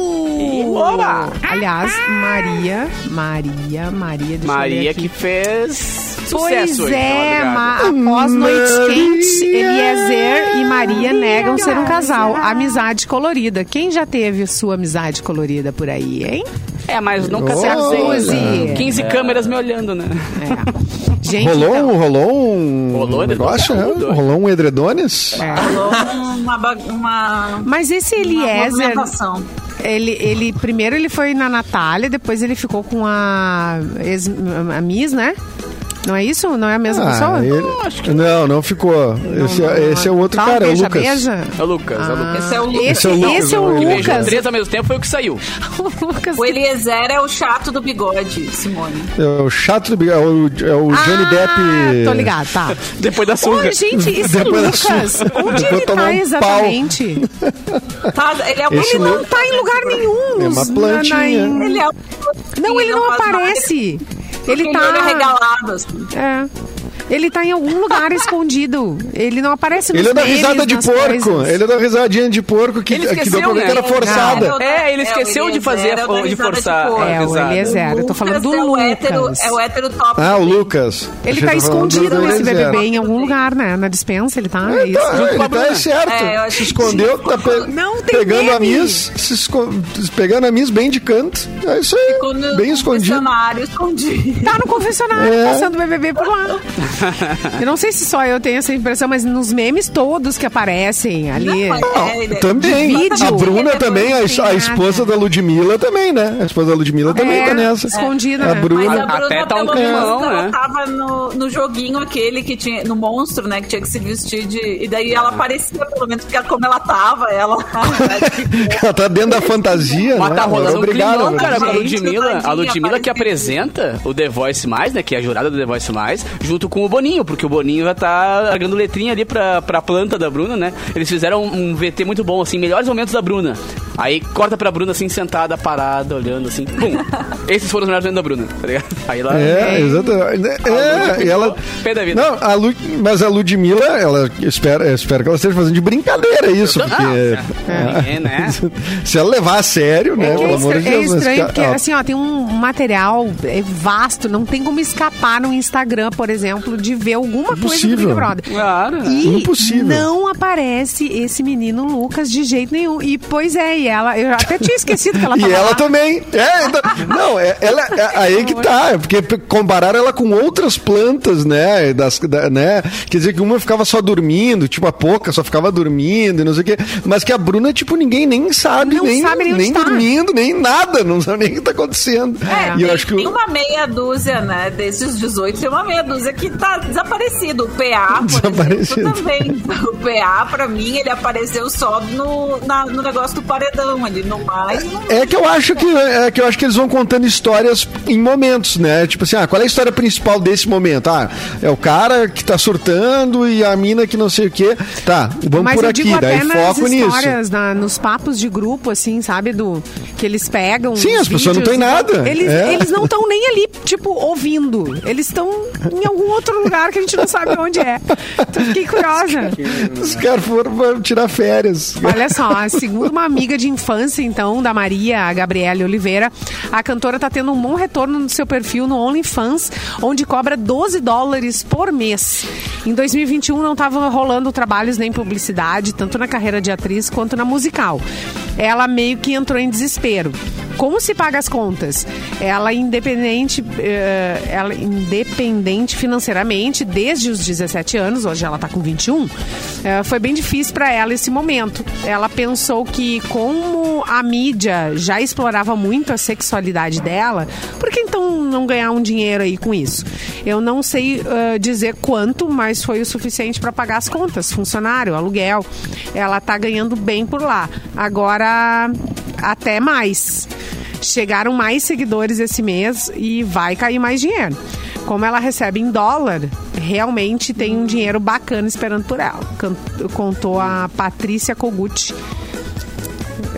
Oba! Aliás, Maria, Maria, Maria, deixa eu ver Maria aqui. que fez Pois sucesso é, na madrugada. ma, após Noite Quente, Eliezer e Maria negam ser um casal. Amizade colorida. Quem já teve sua amizade colorida por aí, hein? É, mas nunca se acuse. 15 câmeras me olhando, né? É. Gente, Rolou, então, um- rolou um Rolou negócio, né? edredom. Rolou um edredones? é. Rolou uma, uma, Mas esse Eliezer, ele, ele primeiro ele foi na Natália, depois ele ficou com a, ex, a Miss, né? Não é isso? Não é a mesma Ah, pessoa? ele- Não, não ficou. esse, é- esse é o outro Tá, cara, é o beija, Lucas. beija. É o Lucas, é o Lucas. Esse é o Lucas. Esse, Esse é o Lucas, esse é o ele Lucas. três ao mesmo tempo foi o que saiu. O Lucas. O Eliezer é o chato do bigode, Simone. É o chato do bigode, é o, é o Johnny ah, Depp. tô ligado, tá. Depois da surra. Ô, gente, esse Depois Lucas, onde ele tá um exatamente? Tá, ele é o Ele não tá em lugar nenhum. É uma plantinha. na- Ele é o... Não, ele não faz nada, aparece. Ele tá. regalado, assim. É. Ele tá em algum lugar escondido. Ele não aparece nos Ele é da risada de porco. coisas. Ele é da risadinha de porco que, Ele que esqueceu, deu pra ver né? que era forçada. É, ele É, o esqueceu de Eliezer fazer, é o da de de forçar a É, o risada. Eliezer. Eu tô falando do Lucas é o Lucas. hétero, é o hétero top. Ah, o Lucas. Ele tá que escondido do nesse. BBB em algum lugar, né? Na dispensa ele tá. É isso. Tá, ele tá é certo. É, eu acho se que escondeu, tá pe- Não tem pegando a meme. Miss, se esco- pegando a Miss bem de canto. É isso aí, Ficou no bem escondido. confessionário, escondido. Tá no confessionário, É. passando BBB por lá. Eu não sei se só eu tenho essa impressão, mas nos memes todos que aparecem ali. Não, Não, É, também. de vídeo. A Bruna Ele é também, a, a esposa da Ludmilla também, né? A esposa da Ludmilla também É, tá nessa. escondida, A né? Bruna. Mas a Bruna, Até tá um pelo menos, climão, ela né? tava no, no joguinho aquele que tinha, no monstro, né? Que tinha que se vestir de. E daí ela aparecia, pelo menos, porque como ela tava, ela. Ela tá dentro da fantasia, Mas né? tá rolando um climão, cara, com a Ludmilla. A Ludmilla que apresenta o The Voice Mais, né? Que é a jurada do The Voice Mais, junto com o Boninho, porque o Boninho já tá largando letrinha ali pra, pra planta da Bruna, né? Eles fizeram um, um VT muito bom, assim, melhores momentos da Bruna. Aí corta pra Bruna, assim, sentada, parada, olhando, assim, pum. Esses foram os melhores momentos da Bruna, tá ligado? Aí ela... É, exatamente. É, e ela. Pé da vida. Não, a Lu, mas a Ludmilla, ela espera, espero que ela esteja fazendo de brincadeira isso, porque é, né? se ela levar a sério, né, É, que é pelo amor de é Deus, mas estranho, ca- porque ah, assim, ó, tem um material é, vasto, não tem como escapar no Instagram, por exemplo, de ver alguma coisa do Impossível. Big Brother. Claro. E Impossível. não aparece esse menino Lucas de jeito nenhum. E pois é, e ela, eu até tinha esquecido que ela E tava ela lá. também. É, então- não, é, ela, é, aí que tá. é Porque compararam ela com outras plantas, né? Das, da- né? Quer dizer que uma ficava só dormindo, tipo a Poca só ficava dormindo e não sei o quê. Mas que a Bruna, tipo, ninguém nem sabe, Não nem, sabe nem nem tá. dormindo, nem nada. Não sabe nem o que tá acontecendo. É, e eu tem, acho que. tem uma meia dúzia, né? Desde os 18, tem uma meia dúzia que tá desaparecido. O PA, por Desaparecido. exemplo, também. O PA, pra mim, ele apareceu só no, na- no negócio do paredão ali, no mais. não- É que eu acho que é que eu acho que eles vão contando histórias em momentos, né? Tipo assim, ah, qual é a história principal desse momento? Ah, é o cara que tá surtando e a mina que não sei o quê. Tá, vamos Mas por eu aqui, digo daí até nas foco nisso. histórias, na- nos papos de grupo, assim, sabe? Do, que eles pegam. Sim, as pessoas não têm nada. Eles, É. eles não estão nem ali, tipo, ouvindo. Eles estão em algum outro lugar que a gente não sabe onde é. Então fiquei curiosa. Os caras foram tirar férias. Olha só, segundo uma amiga de infância, então, da Maria, a Gabriele Oliveira, a cantora tá tendo um bom retorno no seu perfil no OnlyFans, onde cobra 12 dólares por mês. Em 2021 não estavam rolando trabalhos nem publicidade, tanto na carreira de atriz quanto na musical. Ela meio que entrou em desespero. Como se paga as contas? Ela independente, eh, ela independente financeiramente desde os 17 anos, hoje ela está com 21. eh, foi bem difícil para ela esse momento. Ela pensou que como a mídia já explorava muito a sexualidade dela, por que então não ganhar um dinheiro aí com isso? Eu não sei eh, dizer quanto, mas foi o suficiente para pagar as contas, funcionário, aluguel. Ela tá ganhando bem por lá. Agora até mais. Chegaram mais seguidores esse mês e vai cair mais dinheiro. Como ela recebe em dólar, realmente tem um dinheiro bacana esperando por ela. Contou a Patrícia Kogut.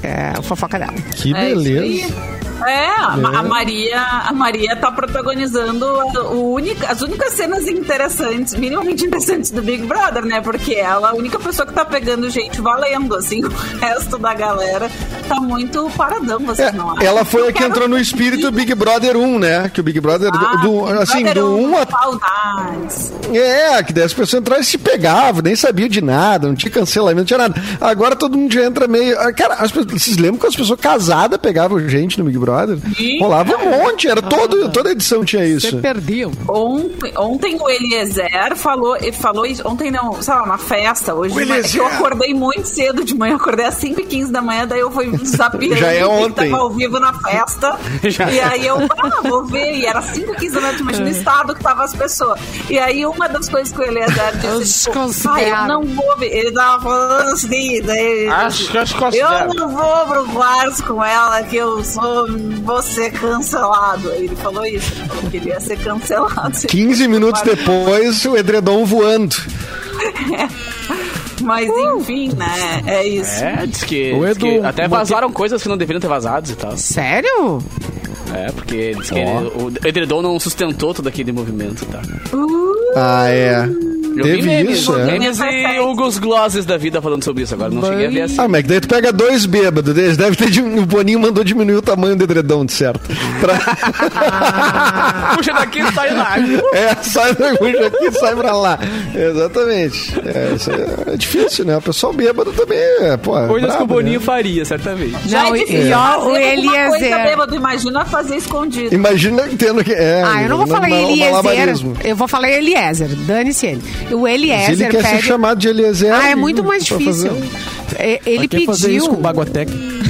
É a fofoca dela. Que É isso beleza. aí. É, a, Ma- a Maria, a Maria tá protagonizando o única, as únicas cenas interessantes, minimamente interessantes do Big Brother, né? Porque ela é a única pessoa que tá pegando gente valendo, assim, o resto da galera tá muito paradão, vocês É, não acham? ela foi a que entrou no espírito Big Brother 1, né? Que o Big Brother, do- Ah, do, Big assim, Brother do um, 1 a Saudades. É, que daí as pessoas entravam e se pegavam, nem sabiam de nada, não tinha cancelamento, não tinha nada. Agora todo mundo já entra meio. ah, Cara, as pessoas- vocês lembram que as pessoas casadas pegavam gente no Big Brother? Sim. Rolava um monte, era todo, toda edição tinha isso. perdeu. Ontem, ontem o Eliezer falou, ele falou isso, ontem não, sei lá, uma festa, hoje, manhã, eu acordei muito cedo de manhã, eu acordei às 5 e 15 da manhã, daí eu fui zapeando Já é que ontem. tava ao vivo na festa. E aí eu, ah, vou ver. E era 5, 15 da noite, imagina o estado que tava as pessoas. E aí uma das coisas que o Eliezer disse, tipo, ah, consideraram. eu não vou ver. Ele tava falando assim, daí, Acho que acho que eu considero. não vou pro quarto com ela, que eu sou, vou ser cancelado. Ele falou isso, ele falou que ele ia ser cancelado. 15 minutos depois, o edredom voando. Mas enfim, né? É isso. É, diz que, O diz Edu, que até vazaram coisas que não deveriam ter vazado e tal. Sério? É, porque diz que ele- o Edredom não sustentou todo aquele movimento, tá? Ah, é. Eu vi Teve memes, isso, é. memes e Hugos Glosses da vida falando sobre isso agora. Não cheguei a ver assim. Ah, mas daí tu pega dois bêbados, eles deve ter o Boninho mandou diminuir o tamanho do edredom, de certo. Pra... Puxa daqui e sai lá. é, sai da puxa aqui e sai pra lá. Exatamente. É, isso é, é difícil, né? O pessoal bêbado também é, pô, é Coisas que o Boninho né? faria, certamente. Já Não, é e- difícil e ó, fazer o Eliezer- coisa bêbado, imagina fazer escondido. Imagina tendo que. É, Ah, eu não vou falar Eliezer. Eu vou falar Eliezer. Dane-se ele. O Mas Eliezer ele quer ser pede. chamado de Eliezer. Ah, é muito mais difícil. fazer- É, Ele quer fazer isso com pediu. o Baguatec.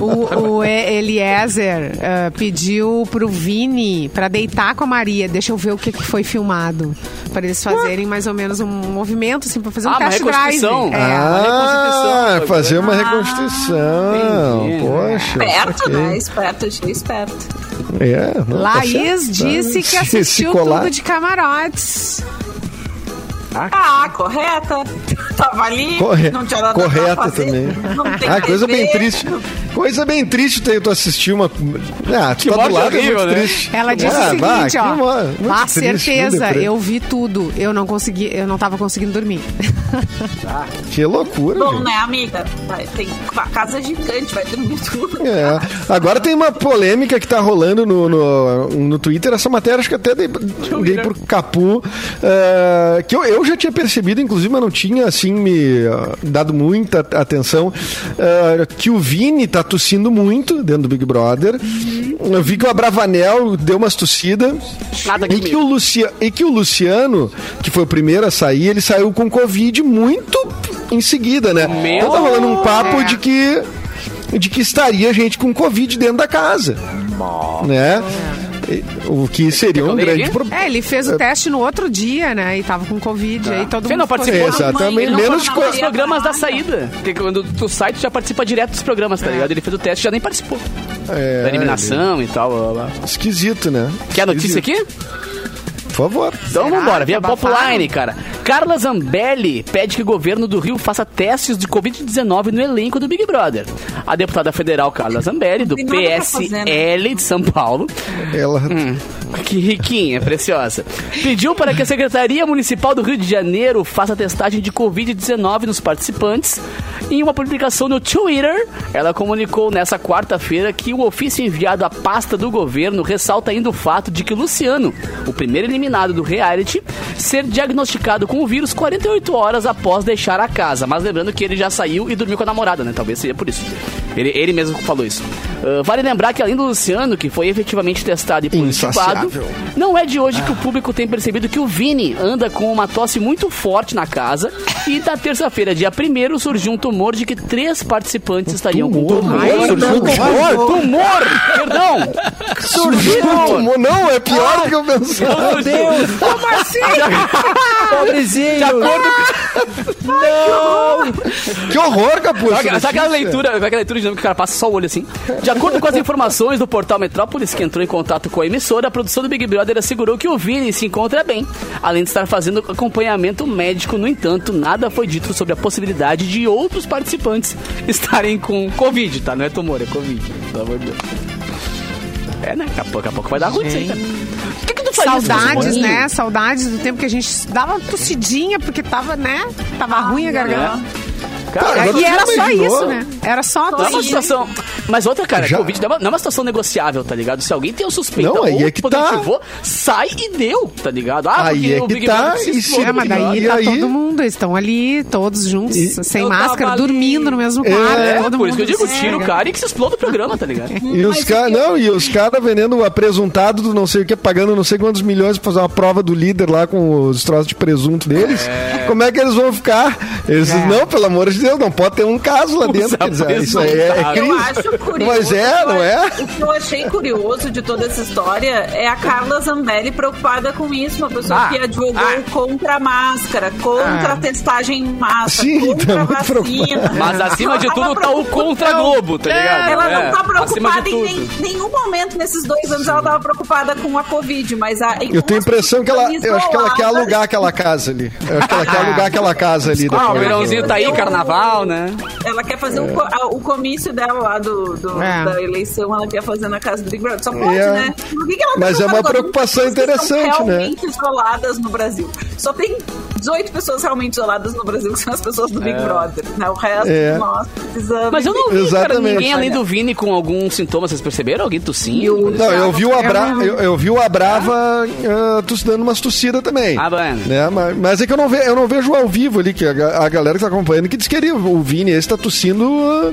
O, o Eliezer ah, pediu pro Vini pra deitar com a Maria. Deixa eu ver o que, que foi filmado. Pra eles fazerem mais ou menos um movimento, assim, pra fazer um Ah, uma test drive. reconstrução. É. Ah, reconstituição, fazer uma Ah, reconstrução. entendi. Poxa. Esperto, ok. né? Esperto, achei esperto. É, não, tá Laís tá. disse que assistiu tudo de camarotes. Ah, correta. Tava ali, Corre- não tinha nada correta pra fazer. também. Não tem Ah, coisa TV. bem triste. Coisa bem triste ter tu assistir uma. Ah, tu Que tá do lado é horrível, muito né? triste. Ela disse Ah, o seguinte, bah, ó. muito Vá, triste, certeza, eu vi tudo. Eu não consegui, eu não tava conseguindo dormir. Que loucura, Bom, gente. né, amiga? Tem uma casa gigante, vai dormir tudo. É. Agora tem uma polêmica que tá rolando no, no, no Twitter. Essa matéria acho que até dei, dei pro Capu. eh, que eu, eu já tinha percebido, inclusive, mas não tinha assim me ah, dado muita atenção. eh, que o Vini tá tossindo muito dentro do Big Brother. Eu vi que o Abravanel deu umas tossidas. Nada E que, o Lucia, e que o Luciano, que foi o primeiro a sair, ele saiu com Covid muito em seguida, né? Meu Então tá rolando um papo É. de que de que estaria gente com Covid dentro da casa. Né? O que seria um grande problema. É, ele fez o teste no outro dia, né? E tava com Covid. Aí todo Você mundo não ficou participou? assim, Exatamente, Ele não menos foi co- na Os programas da saída. Porque quando tu sai, tu já participa direto dos programas, tá ligado? Ele fez o teste e já nem participou. É, da eliminação e tal. blá, blá, blá. Esquisito, né? Quer a notícia aqui? Por favor. Então Será vambora, via abafaram? Popline, cara. Carla Zambelli pede que o governo do Rio faça testes de Covid-19 no elenco do Big Brother. A deputada federal Carla Zambelli, do fazer, né? PSL de São Paulo, Ela. Hum. que riquinha, preciosa, pediu para que a Secretaria Municipal do Rio de Janeiro faça testagem de Covid-19 nos participantes. Em uma publicação no Twitter, ela comunicou nessa quarta-feira que o ofício enviado à pasta do governo ressalta ainda o fato de que Luciano, o primeiro eliminado do reality, ser diagnosticado com o vírus 48 horas após deixar a casa. Mas lembrando que ele já saiu e dormiu com a namorada, né? Talvez seja por isso. Ele, ele mesmo falou isso. Ah, vale lembrar que além do Luciano, que foi efetivamente testado e positivado, não é de hoje que o público tem percebido que o Vini anda com uma tosse muito forte na casa. E na terça-feira, dia 1 surgiu um tumor de que três participantes estariam com Tumor? tumor. Ai, Surgiu um tumor! Tumor! Perdão! Surgiu um tumor. Não, é pior do que eu pensava. Meu Deus! Como assim? Pobrezinho! De acordo Que horror, Capu. Sabe, aquela leitura, aquela leitura dinâmica que o cara passa só o olho assim? De acordo com as informações do portal Metrópolis, que entrou em contato com a emissora, a produção do Big Brother assegurou que o Vini se encontra bem, além de estar fazendo acompanhamento médico. No entanto, nada foi dito sobre a possibilidade de outros participantes estarem com Covid, tá? Não é tumor, é Covid. Pelo amor de Deus. É, né? Daqui a pouco, daqui a pouco vai dar ruim isso aí, cara. O que, que tu faz Saudades, né? Saudades do tempo que a gente dava tossidinha, porque tava, né? Tava ruim a garganta. Cara, e era só imaginou? isso, né? Era só a Não é uma situação. Mas outra, cara, Já- Covid não é, uma, não é uma situação negociável, tá ligado? Se alguém tem o suspeita Não, aí ou é que tá. sai e deu, tá ligado? Ah, Aí porque é o que Big tá, e se- explode, É, mas daí E tá aí- todo mundo, eles estão ali, todos juntos, E- sem Eu máscara, tava ali- dormindo no mesmo É, quarto. É, todo por isso que eu digo, tira o cara e que se exploda o programa, tá ligado? E os caras, não, e os caras vendendo o apresuntado do não sei o que, pagando não sei quantos milhões pra fazer uma prova do líder lá com os troços de presunto deles. Como é que eles vão ficar? Eles É. não, pelo amor de Deus, não pode ter um caso lá dentro. Quer dizer, isso aí é, é apresuntados. Eu crise. acho curioso. Mas é, não é? O que eu achei curioso de toda essa história é a Carla Zambelli preocupada com isso. Uma pessoa Ah, que advogou ah. contra a máscara, contra Ah. a testagem em massa, Sim, contra tá a vacina. preocupada. Mas acima de tudo tá o contra Globo, tá ligado? Ela É, não tá acima preocupada em nem- nenhum momento nesses dois anos. Ela tava preocupada com a Covid, mas a. Eu tenho a impressão que ela. Eu acho que ela quer alugar aquela casa ali. Eu acho que ela quer Ah. alugar aquela casa ali. Ah, o verãozinho tá aí, Eu- carnaval, né? Ela quer fazer um co- a- o comício dela lá do, do- É. da eleição, ela quer fazer na casa do Big Brother. Só pode, É. né? Por que que ela tá Mas é uma preocupação interessante, né? realmente isoladas no Brasil. Só tem 18 pessoas realmente isoladas no Brasil, que são as pessoas do Big Brother. Né? O resto, É. nós precisamos. Mas eu não vi, cara, ninguém além do Vini com algum sintoma, vocês perceberam? Alguém tossindo? Não, eu vi o, Abra... Eu eu, vi o Abrava ah, tos- dando umas tossidas também. Ah, bueno. Né? Mas, mas é que eu não, ve, eu não vejo ao vivo ali, que a, a galera que tá acompanhando, que diz que ele, o Vini esse tá tossindo ah,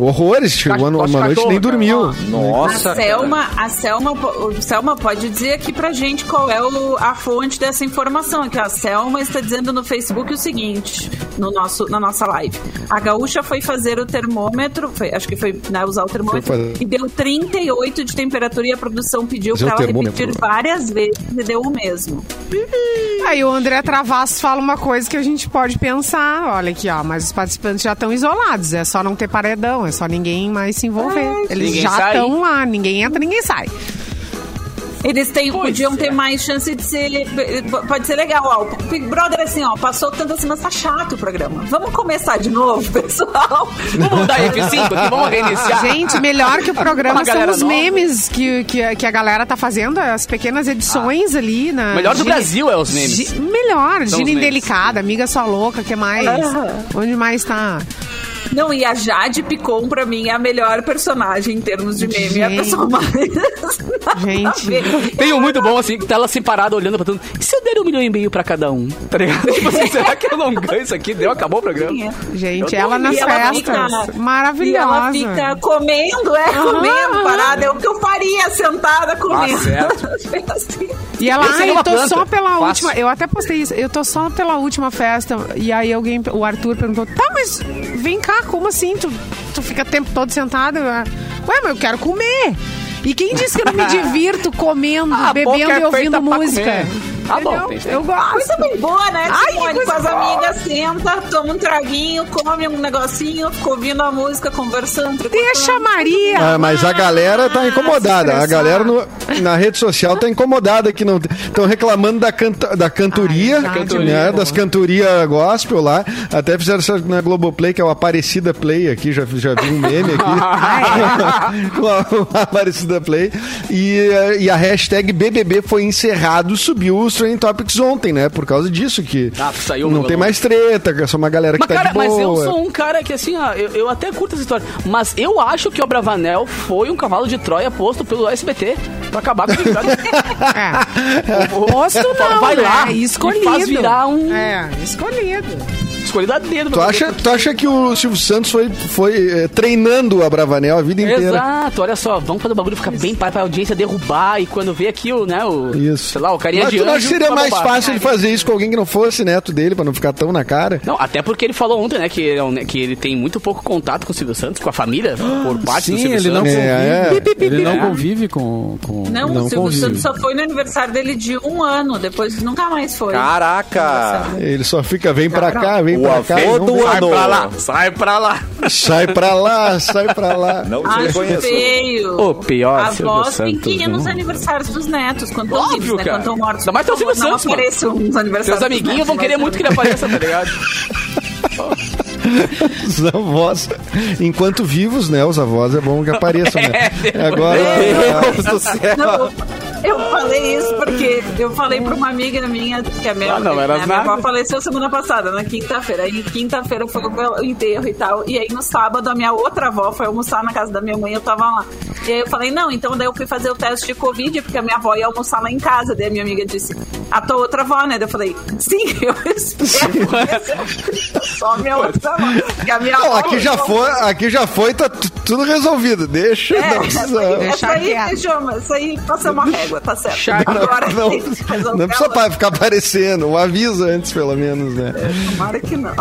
horrores. Chegou uma tosse noite nem dormiu. A Nossa. Selma, a Selma, o Selma pode dizer aqui pra gente qual é o- a fonte dessa informação. Aqui, a Selma está dizendo no Facebook o seguinte, no nosso, na nossa live. A gaúcha foi fazer o termômetro, foi- acho que foi né, usar o termômetro, e deu 38 de temperatura e a produção pediu o ela repetir várias vezes e deu o mesmo. Aí o André Travassos fala uma coisa que a gente pode pensar. Olha aqui, ó, mas os participantes já estão isolados. É só não ter paredão, é só ninguém mais se envolver. Eles ninguém já estão lá, ninguém entra, ninguém sai. Eles têm, Pois podiam é. ter mais chance de ser. Pode ser legal, ó. O Big Brother, assim, ó, passou tanto assim, mas tá chato o programa. Vamos começar de novo, pessoal? Vamos mudar F5 aqui, vamos reiniciar. Gente, melhor que o programa são os nova. memes que, que, que a galera tá fazendo, as pequenas edições ali na. Melhor do Gine- Brasil é os memes. Gi- melhor, Gina. Indelicada, Amiga Só Louca, que mais? Ah. Onde mais tá? Não, e a Jade Picon, pra mim, é a melhor personagem em termos de meme. É a Gente. pessoa mais. Gente. Tem um muito bom, assim, que tá ela separada olhando pra todo mundo. E se eu der um milhão e meio pra cada um? Tá ligado? Tipo assim, será que eu não ganho isso aqui? Deu, acabou o programa. Gente, Eu ela nas E ela festas. fica- E ela Maravilhosa. fica comendo, é, comendo, parada. É o que eu faria sentada comendo. certo. Assim. E ela, Eu ah, eu tô planta. só pela Fácil. última. Eu até postei isso. Eu tô só pela última festa. E aí alguém, o Arthur perguntou: tá, mas vem cá, como assim? Tu, tu fica o tempo todo sentado? Eu, Ué, mas eu quero comer. E quem disse que eu não me divirto comendo, bebendo é e ouvindo música? Tá bom, tem. Eu gosto. Coisa bem boa, né? Ai, Simone, que com as boa. amigas, senta, toma um traguinho, come um negocinho, fica ouvindo a música, conversando. Deixa a Maria. Ah, mas a galera tá incomodada. A galera no- na rede social tá incomodada que não estão reclamando da, canta, da cantoria, Ai, né, das cantorias gospel lá. Até fizeram isso na Globoplay, que é o Aparecida Play aqui, já, já vi um meme aqui. o Aparecida Play. E, e a hashtag BBB foi encerrado, subiu os Trending Topics ontem, né? Por causa disso que Ah, saiu não tem mais treta, que é só uma galera que Mas, tá cara, de boa. mas eu sou um cara que, assim, ó, eu, eu até curto essa história. Mas eu acho que o Bravanel foi um cavalo de Troia posto pelo SBT pra acabar com o Big Brother. É. Posto não, Vai né? lá e escolhido. faz virar um- É, escolhido. Escolhido a dedo. Tu acha, tu acha que o Silvio Santos foi, foi eh, treinando a Bravanel a vida inteira? Exato, olha só, vamos fazer o bagulho ficar bem para a audiência derrubar e quando vê aqui o, né, o, Isso. sei lá, o carinha Mas de tu não acha anjo, que seria mais bombar. fácil ele fazer isso com alguém que não fosse neto dele, pra não ficar tão na cara? Não, até porque ele falou ontem, né, que, ele é um- que ele tem muito pouco contato com o Silvio Santos, com a família, por parte do Sim, Silvio ele não Santos. É, convive. Ele não É. convive com. com Não, Não o Silvio convive. Santos só foi no aniversário dele de um ano, depois nunca mais foi. Caraca! Ele só fica, vem pra cá, vem O pra cá. avô do vem- ano. Pra lá, sai pra lá. Sai pra lá, sai pra lá. Não te Acho reconheço. feio. O pior A voz tem Santos, que ir nos né? aniversários dos netos, quando estão Óbvio, vivos, né? cara. Quando estão mortos. Ainda mais tem o Silvio Santos, mano. apareçam nos aniversários Seus amiguinhos vão querer mas- muito que ele apareça, tá ligado? Os avós. Enquanto vivos, né? Os avós é bom que apareçam, né? Agora. Meu Deus do céu! Eu falei isso porque eu falei pra uma amiga minha que a minha, Ah, não, era né, minha avó faleceu semana passada, na quinta-feira. Aí quinta-feira foi o enterro e tal. E aí no sábado a minha outra avó foi almoçar na casa da minha mãe eu tava lá. E aí eu falei, não, então daí eu fui fazer o teste de Covid, porque a minha avó ia almoçar lá em casa. Daí a minha amiga disse, a tua outra avó, né? Daí eu falei, sim, eu espero. Só a minha outra avó. A minha Não, avó- aqui já foi, aqui já foi, tá tu- tudo resolvido. Deixa, É, não essa precisa. aí, Deixar essa aí, deixa, essa aí passa uma régua, tá certo. Deixar Agora Não, resolver não precisa ela. ficar aparecendo, um aviso antes, pelo menos, né? Tomara que não.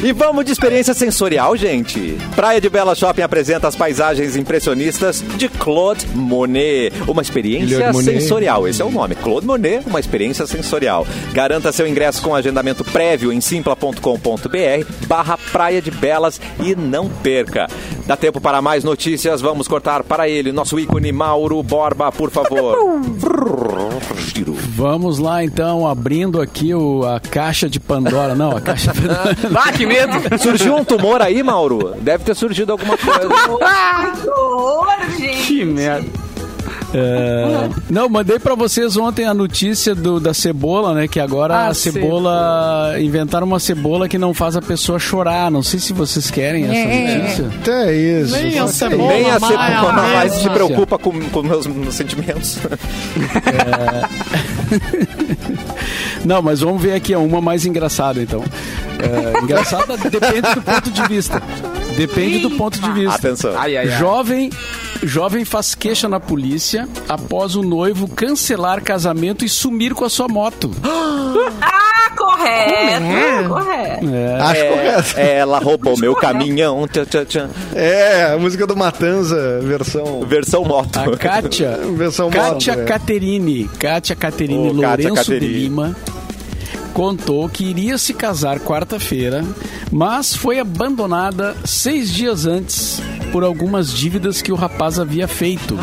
E vamos de experiência sensorial, gente. Praia de Bela Shopping apresenta as paisagens impressionistas de Claude Monet. Uma experiência Monet. sensorial. Esse é o nome. Claude Monet, uma experiência sensorial. Garanta seu ingresso com agendamento prévio em simpla.com.br barra Praia de Belas e não perca. Dá tempo para mais notícias. Vamos cortar para ele, nosso ícone Mauro Borba, por favor. Vamos lá então, abrindo aqui o, a caixa de Pandora. Não, a caixa de Pandora. Ah, que medo! Surgiu um tumor aí, Mauro? Deve ter surgido alguma coisa. Que horror, gente. Que merda. É, não, mandei pra vocês ontem a notícia do, da cebola, né? Que agora Ah, a cebola. Inventaram uma cebola que não faz a pessoa chorar. Não sei se vocês querem essa É. notícia. Até isso. Nem a Até cebola. Nem a Maia, cebola mais se preocupa com, com meus, meus sentimentos. Não, mas vamos ver aqui, é uma mais engraçada então. É, engraçada depende do ponto de vista. Depende do ponto de vista. Atenção. Ai, ai, ai. Jovem, jovem faz queixa na polícia após o noivo cancelar casamento e sumir com a sua moto. Ah, correto. é? Correto. É, Acho É, correto. ela roubou meu caminhão. Tchan, tchan, tchan. É, a música do Matanza, versão. Versão moto. a Kátia, Versão Kátia moto, é. Caterini, Kátia Caterini Ô, Kátia Lourenço de Caterini. Lima contou que iria se casar quarta-feira, mas foi abandonada seis dias antes por algumas dívidas que o rapaz havia feito.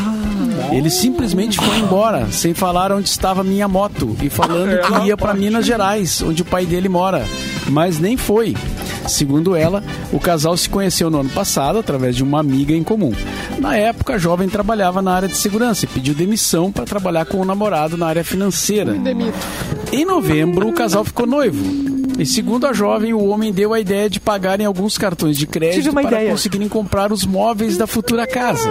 Ele simplesmente foi embora, sem falar onde estava minha moto e falando que ia para Minas Gerais, onde o pai dele mora, mas nem foi. Segundo ela, o casal se conheceu no ano passado através de uma amiga em comum. Na época, a jovem trabalhava na área de segurança e pediu demissão para trabalhar com o namorado na área financeira. Em novembro, o casal ficou noivo. E segundo a jovem, o homem deu a ideia de pagarem alguns cartões de crédito uma para ideia. conseguirem comprar os móveis da futura casa.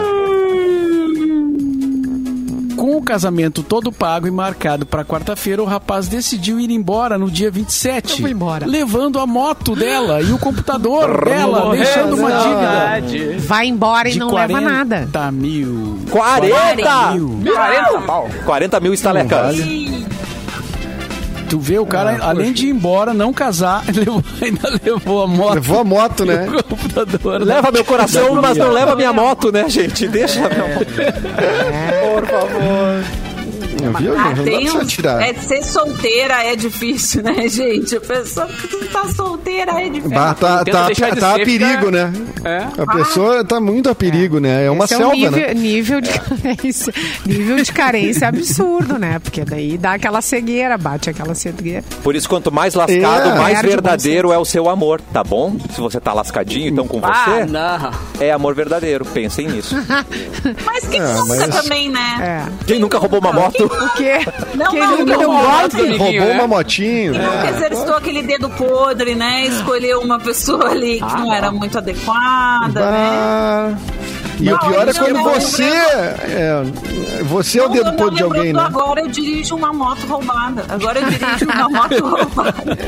Com o casamento todo pago e marcado para quarta-feira, o rapaz decidiu ir embora no dia 27. Eu vou embora. Levando a moto dela e o computador dela, deixando uma dívida Vai embora e de não 40 leva nada. mil. 40! mil. 40 pau. 40 mil estalecas. Tu vê o cara, Ah, além de ir embora, não casar, levou- ainda levou a moto. Levou a moto, né? o computador. Leva meu coração, mas não leva minha moto, né, gente? Deixa minha moto. Por favor. Viu? Ah, Não tem uns, tirar. é, ser solteira é difícil, né, gente? A pessoa que tá solteira é difícil. Bah, tá, tá, de tá a perigo, fica- né? É. A pessoa tá muito a perigo, né? É uma Esse é selva, um nível, né? nível de carência. Nível de carência absurdo, né? Porque daí dá aquela cegueira, bate aquela cegueira. Por isso, quanto mais lascado, É. mais verdadeiro é o seu amor, tá bom? Se você tá lascadinho, então com Ah, você, não. é amor verdadeiro. Pensem nisso. Mas quem Ah, nunca mas- também, né? É. Quem nunca roubou uma moto? O quê? Não, Quem não, nunca não, não, amiguinho, Roubou né? uma motinho. Nunca exercitou aquele dedo podre, né? Escolheu uma pessoa ali que não era muito adequada, né? Ah, e Não, o pior é quando não, você. É, você é o dedo podre de alguém, né? Agora eu dirijo uma moto roubada. Agora eu dirijo uma moto roubada.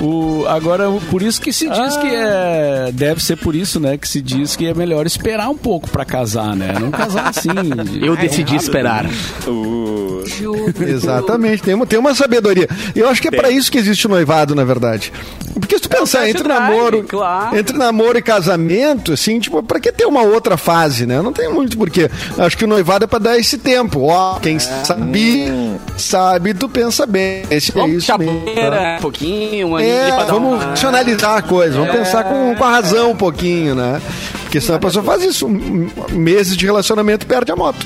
O, agora, por isso que se diz que é. Deve ser por isso, né? Que se diz que é melhor esperar um pouco pra casar, né? Não casar assim. Eu decidi esperar. Exatamente, tem uma, tem uma sabedoria. Eu acho que é pra isso que existe o noivado, na verdade. Porque se tu pensar test entre drive, namoro, claro. entre namoro e casamento, assim, tipo, pra que ter uma outra fase, né? Não tem muito porquê. Acho que o noivado é pra dar esse tempo. Ó, quem sabe, sabe, tu pensa bem. Esse é Vamos isso mesmo. tá? um pouquinho, É, vamos uma- racionalizar a coisa, vamos pensar com, com a razão um pouquinho, né? Porque senão a pessoa faz isso, meses de relacionamento perde a moto.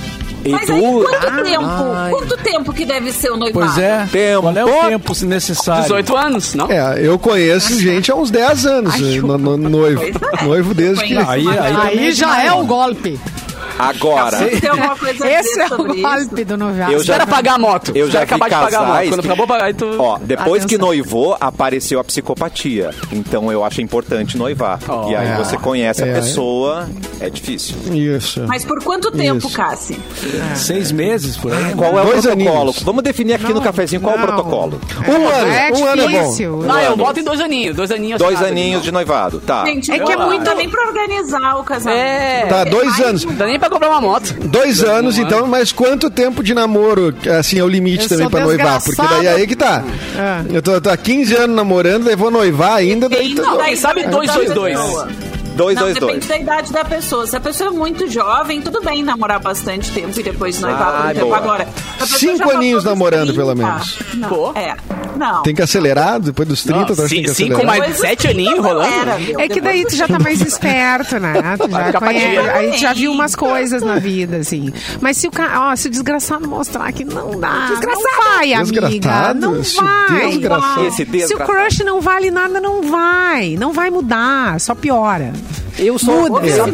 Mas Edu- aí, quanto Ah, tempo? ai. Quanto tempo que deve ser o noivado? Pois é. Tempo. Qual é o tempo se necessário? 18 anos, não? É, eu conheço gente há uns 10 anos, no, no- noivo. É. Noivo desde que... Aí- aí- Aí já é o golpe. Agora, Esse é o isso? golpe do noviado. Eu já- Espera pagar a moto. Eu já acabar de pagar a moto. Quando que- acabou pagar, aí tu... Ó, depois que Atenção. noivou, apareceu a psicopatia. Então eu acho importante noivar. Oh. e aí É. você conhece É. a pessoa, é difícil. Isso. Mas por quanto tempo, Isso. Cassi? Seis meses por aí. Qual é o Dois protocolo? aninhos. Vamos definir aqui no Não, cafezinho qual é o não. protocolo. Um ano, É um ano é bom. difícil. Ah, eu boto em dois aninhos. Dois aninhos. Dois assinado, aninhos de noivado, tá. Gente, É que é não muito- dá nem pra organizar o casamento. É. Tá, dois anos. Não dá nem pra comprar uma moto. Dois anos, então, mas quanto tempo de namoro, assim, é o limite Eu também pra noivar? Porque daí aí que tá. É. Eu tô, tô há 15 anos namorando, daí vou noivar ainda, daí... Não, daí sabe dois, dois, dois. Dois, não, dois, depende dois. da idade da pessoa. Se a pessoa é muito jovem, tudo bem namorar bastante tempo e depois noivar Ah, por um tempo. Agora, Cinco aninhos namorando, pelo menos. Não, Pô. é. Não. Tem que acelerar, depois dos 30, tu acha que tem que cinco mais sete aninhos rolando. Era, meu, É que daí tu já tá mais esperto, né? Tu já ficar conhece, patinha. aí tu já viu umas coisas na vida, assim. Mas se o cara, ó, se o desgraçado mostrar que não dá, não vai, amiga. Desgraçado? Não vai. desgraçado. Se o desgraçado. crush não vale nada, não vai. Não vai mudar, só piora. Eu sou, Muda, eu,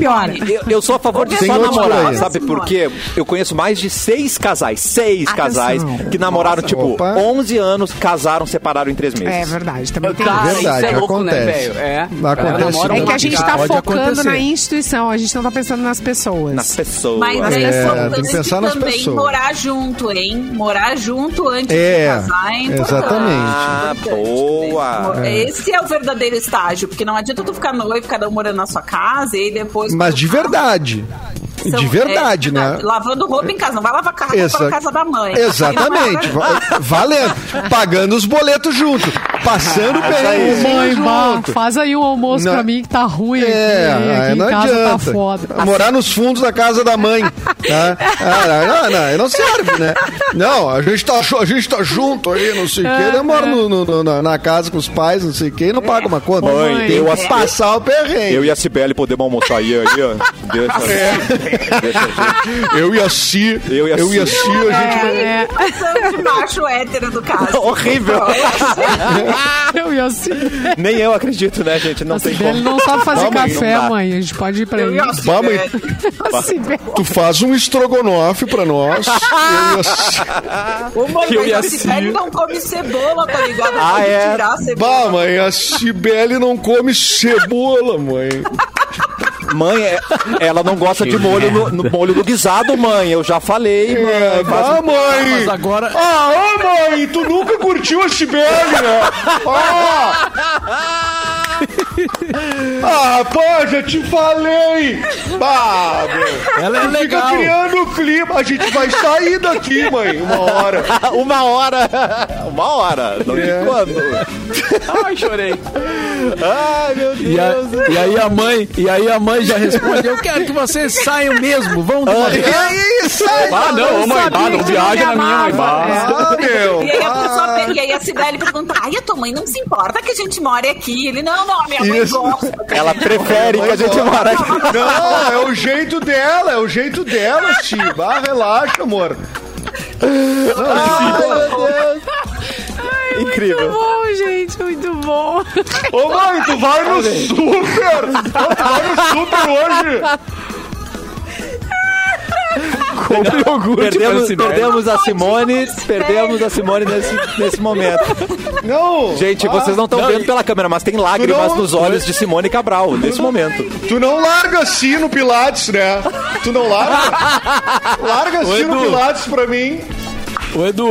eu, eu sou a favor de só namorar, sabe por quê? Eu conheço mais de seis casais, seis Atenção. casais que namoraram, Nossa, tipo, opa. 11 anos, casaram, separaram em três meses. É verdade, também tem. Verdade, isso é louco, né, acontece. velho? É. Acontece. É que a gente tá Pode focando acontecer. na instituição, a gente não tá pensando nas pessoas. Nas pessoas. Mas É, é, tem que pensar nas também pessoas. morar junto, hein? Morar junto antes É, de casar é importante. exatamente. Ah, boa. Esse é o verdadeiro estágio, porque não adianta tu ficar noivo, cada um morando na sua casa e depois... Mas de verdade. São- De verdade, é, né? Lavando roupa em casa, não vai lavar carro Exa- na casa da mãe. Exatamente. Va- Valendo. Pagando os boletos junto. Passando perrengue Mãe, junto. faz aí um almoço Não- pra mim que tá ruim É, aqui. aqui não em casa adianta. tá foda. Morar nos fundos da casa da mãe. Tá? Ah, não, não, não, não serve, né? Não, a gente tá, a gente tá junto aí, não sei o quê. Eu moro no- no- no- na, na casa com os pais, não sei o quê, e não paga uma conta. Mãe, Tem eu passar o perrengue. Eu e a Cibele podemos almoçar aí, aí ó. Deixa, deixa a gente. Eu e a Si, Eu e a eu e a Si. Si, a gente vai... É, macho hétero do caso. Horrível. eu e assim. Nem eu acredito, né, gente? Não tem Ele como. não sabe fazer Vamos, café, mãe. A gente pode ir pra Eu ele. a Vamos aí. Assim, Tu faz um estrogonofe pra nós. eu e a Eu a Cibele não come cebola, tá ligado? Ah, é? tirar a cebola. Bah, mãe, a Cibele não come cebola, mãe. Mãe, é- ela não gosta de molho no, no molho do guisado, mãe. Eu já falei, É, mãe. Faz- bah, mãe. Mas agora. Ah, ô mãe, tu nunca curtiu a Cibele, né? Ah! ah, pô, já te falei. Meu. Ela é legal. Fica criando clima. A gente vai sair daqui, mãe, uma hora. Uma hora. Uma hora. Não É. tem quando. Ai, chorei. Ai, meu Deus. E, a- e aí a mãe, e aí a mãe já responde: Eu quero que vocês saiam mesmo, vão de uma vez. É isso, Ah, não, ô, mãe, bah, não viaja na minha, mãe. bah. Ah, meu. E aí a pessoa pe- e aí a pergunta, ai, a tua mãe não se importa que a gente more aqui. Ele, não, não, a minha mãe Isso. gosta. Ela prefere que a gente mora aqui. Não, é o jeito dela, é o jeito dela, Steve. Ah, relaxa, amor. Ai, meu Deus. Muito Incrível. bom, gente. Muito bom. Ô mãe, tu vai no super! Tu vai no super hoje! Compre iogurte Perdemos, perdemos a Simone, perdemos a Simone nesse, nesse momento. Não! Gente, ah, vocês não estão vendo e- pela câmera, mas tem lágrimas não- nos olhos de Simone Cabral nesse momento. Tu não larga assim no Pilates, né? Tu não larga? Larga assim no. Pilates pra mim. Ô Edu,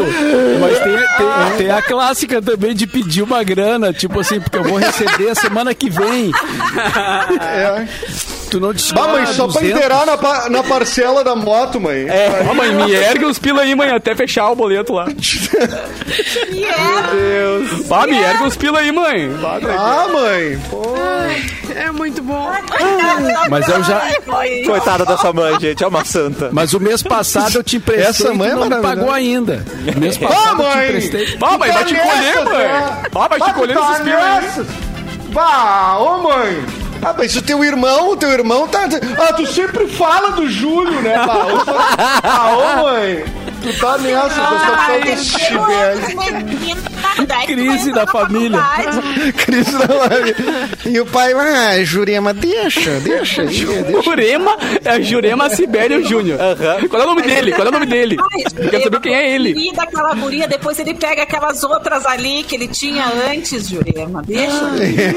mas tem, tem- tem a clássica também de pedir uma grana, tipo assim, porque eu vou receber a semana que vem. É. Tu não te Bah, mãe, só pra 200. inteirar na, pa- na parcela da moto, mãe. Ó, mãe, me ergue os pila aí, mãe, até fechar o boleto lá. Bah, me ergue os pila aí, mãe. Bah, Ah, mãe. Pô. É muito bom. Mas eu já. Coitada dessa mãe, gente, é uma santa. Mas o mês passado eu te emprestei Essa mãe e é tu não maravilhosa. pagou ainda. Mês Ah, passado eu te mãe! emprestei. Bah, mãe, vai te Tá colher, mãe. né? Bah, vai te colher tá esses pila aí. Bah, ô mãe. Ah, mas o teu irmão, o teu irmão tá. Ah, tu sempre fala do Júlio, né, sou- Ah, ô mãe. Tu tá nessa, tu tá falando Chibele. Crise da família. Cris da família. E o pai, ah, Jurema, deixa, deixa. Jurema, é Jurema Sibério Júnior. Qual é o nome dele? Qual é o nome dele? Eu quero saber quem é ele. E daquela guria, depois ele pega aquelas outras ali que ele tinha antes, Jurema. Deixa.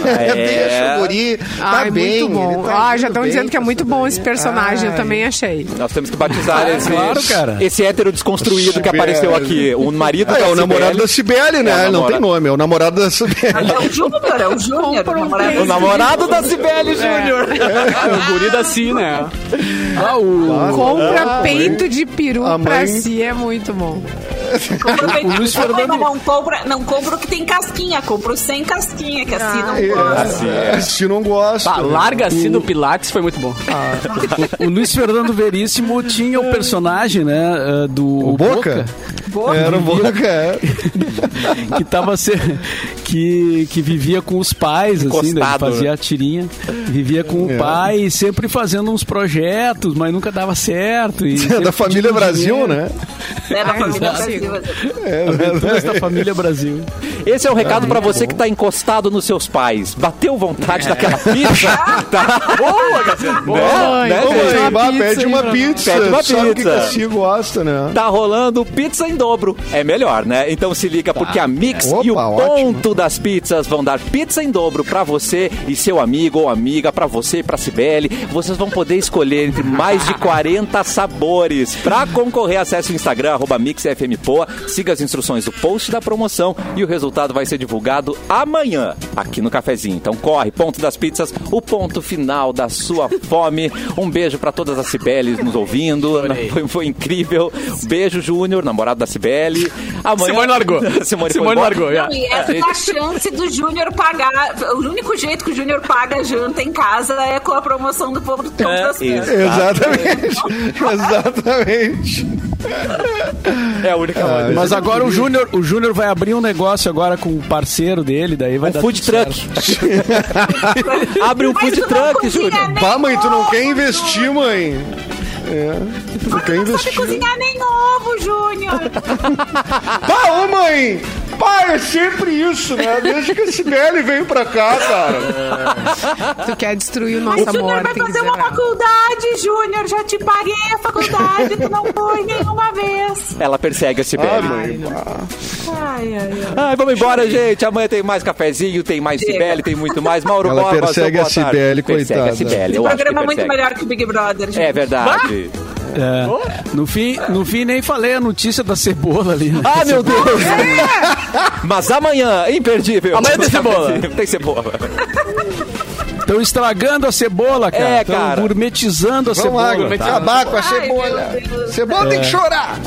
É, deixa o guri. Tá Ai, bem. muito tá ah, já estão dizendo que é muito bom esse personagem, eu também achei. Nós temos que batizar esse, claro, cara. esse hétero desconstruído que Sibeli. apareceu aqui. O marido Ah, é da o namorado da Cibele, né? É o Ele não tem namorado. nome, é o namorado da Cibele. É o Júnior, é o Júnior. o namorado. O namorado da Cibele Júnior. O guri da Si, né? Ah, o, Compra Ah, peito de peru pra si é muito bom. O Luiz Fernando- Não compra, não compra o que tem casquinha, compra o sem casquinha, que assim não Ah, gosta. É, assim não gosta. Tá, larga assim do Pilates foi muito bom. o Luiz Fernando Veríssimo tinha o personagem, né, eh, do O Boca? Era o Boca, é. que tava se... que, que vivia com os pais, assim, né? Fazia a tirinha, vivia com o É. pai, sempre fazendo uns projetos, mas nunca dava certo. E É da família Brasil, né? É da Ai, família Brasil. Aventuras da família Brasil. Esse é o recado pra você que tá encostado nos seus pais. Bateu vontade daquela pizza? tá? Boa, Cassiano. Mãe, né, Ô, gente? uma pizza pede uma pizza. Pede uma Sabe o que pizza. Gosta, né? Tá rolando pizza em dobro. É melhor, né? Então se liga, porque a Mix Opa, e o ótimo. ponto das pizzas vão dar pizza em dobro pra você e seu amigo ou amiga, pra você e pra Cibele. Vocês vão poder escolher entre mais de 40 sabores. Pra concorrer, acesse o Instagram, arroba MixFMPoa, siga as instruções do post da promoção e o resultado vai ser divulgado amanhã, aqui no Cafezinho. Então corre, ponto das pizzas, o ponto final da sua fome. Um beijo pra todas as Cibeles nos ouvindo. Foi, foi incrível. Beijo, Júnior, namorado da Cibele. Amanhã... Simone largou. Simone, Simone largou, e essa é a chance do Júnior pagar. O único jeito que o Júnior paga a janta em casa é com a promoção do povo do Ponto É, das. Exatamente. Exatamente. É a única maneira. Mas agora o Júnior, o Júnior vai abrir um negócio agora com o parceiro dele, daí vai Um dar food tudo truck. certo. Abre um Mas food truck, Júnior. Bah, mãe, tu não quer Júnior. investir, mãe. É. Tu não quer Não sabe investir. cozinhar nem ovo, Júnior. Pá, ô mãe! Pá, é sempre isso, né? Desde que a Sibeli veio pra cá, cara. Tu quer destruir o Mas nosso Júnior amor, vai tem que fazer uma faculdade, Júnior. Já te paguei a faculdade, tu não foi nenhuma vez. Ela persegue a pá. Ai, ai, ai. Ai, vamos embora, gente. Amanhã tem mais cafezinho, tem mais. Cibele, tem muito mais. Mauro Ela Borba, persegue a Cibele, tarde. Persegue coitada. a Esse acho que programa é muito melhor que o Big Brother, gente. É verdade. É. No, fim, no fim, nem falei a notícia da cebola ali. Né? Ah, meu Deus! Mas amanhã, imperdível. Amanhã tem cebola. Tem cebola. Estão estragando a cebola, cara. É, Estão gourmetizando a Vamos lá, cebola. vamos tá? acabar com a Ai, cebola. Deus. Cebola tem que chorar.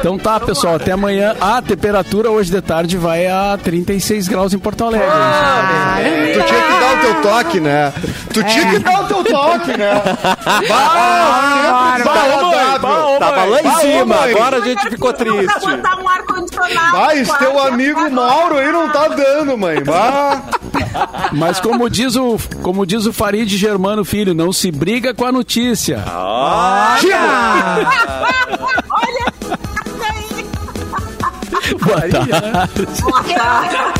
Então tá, pessoal, até amanhã. A temperatura hoje de tarde vai a 36 graus em Porto Alegre. Tu tinha que dar o teu toque, né? Tu tinha que dar o teu toque, né? Bah, sempre desagradável. Tava lá em cima, agora a gente ficou triste. um. Vai, esse teu amigo Mauro aí não tá dando, mãe. Bah. Mas como diz o, como diz o Farid Germano Filho, não se briga com a notícia. Olha aí. 我一我一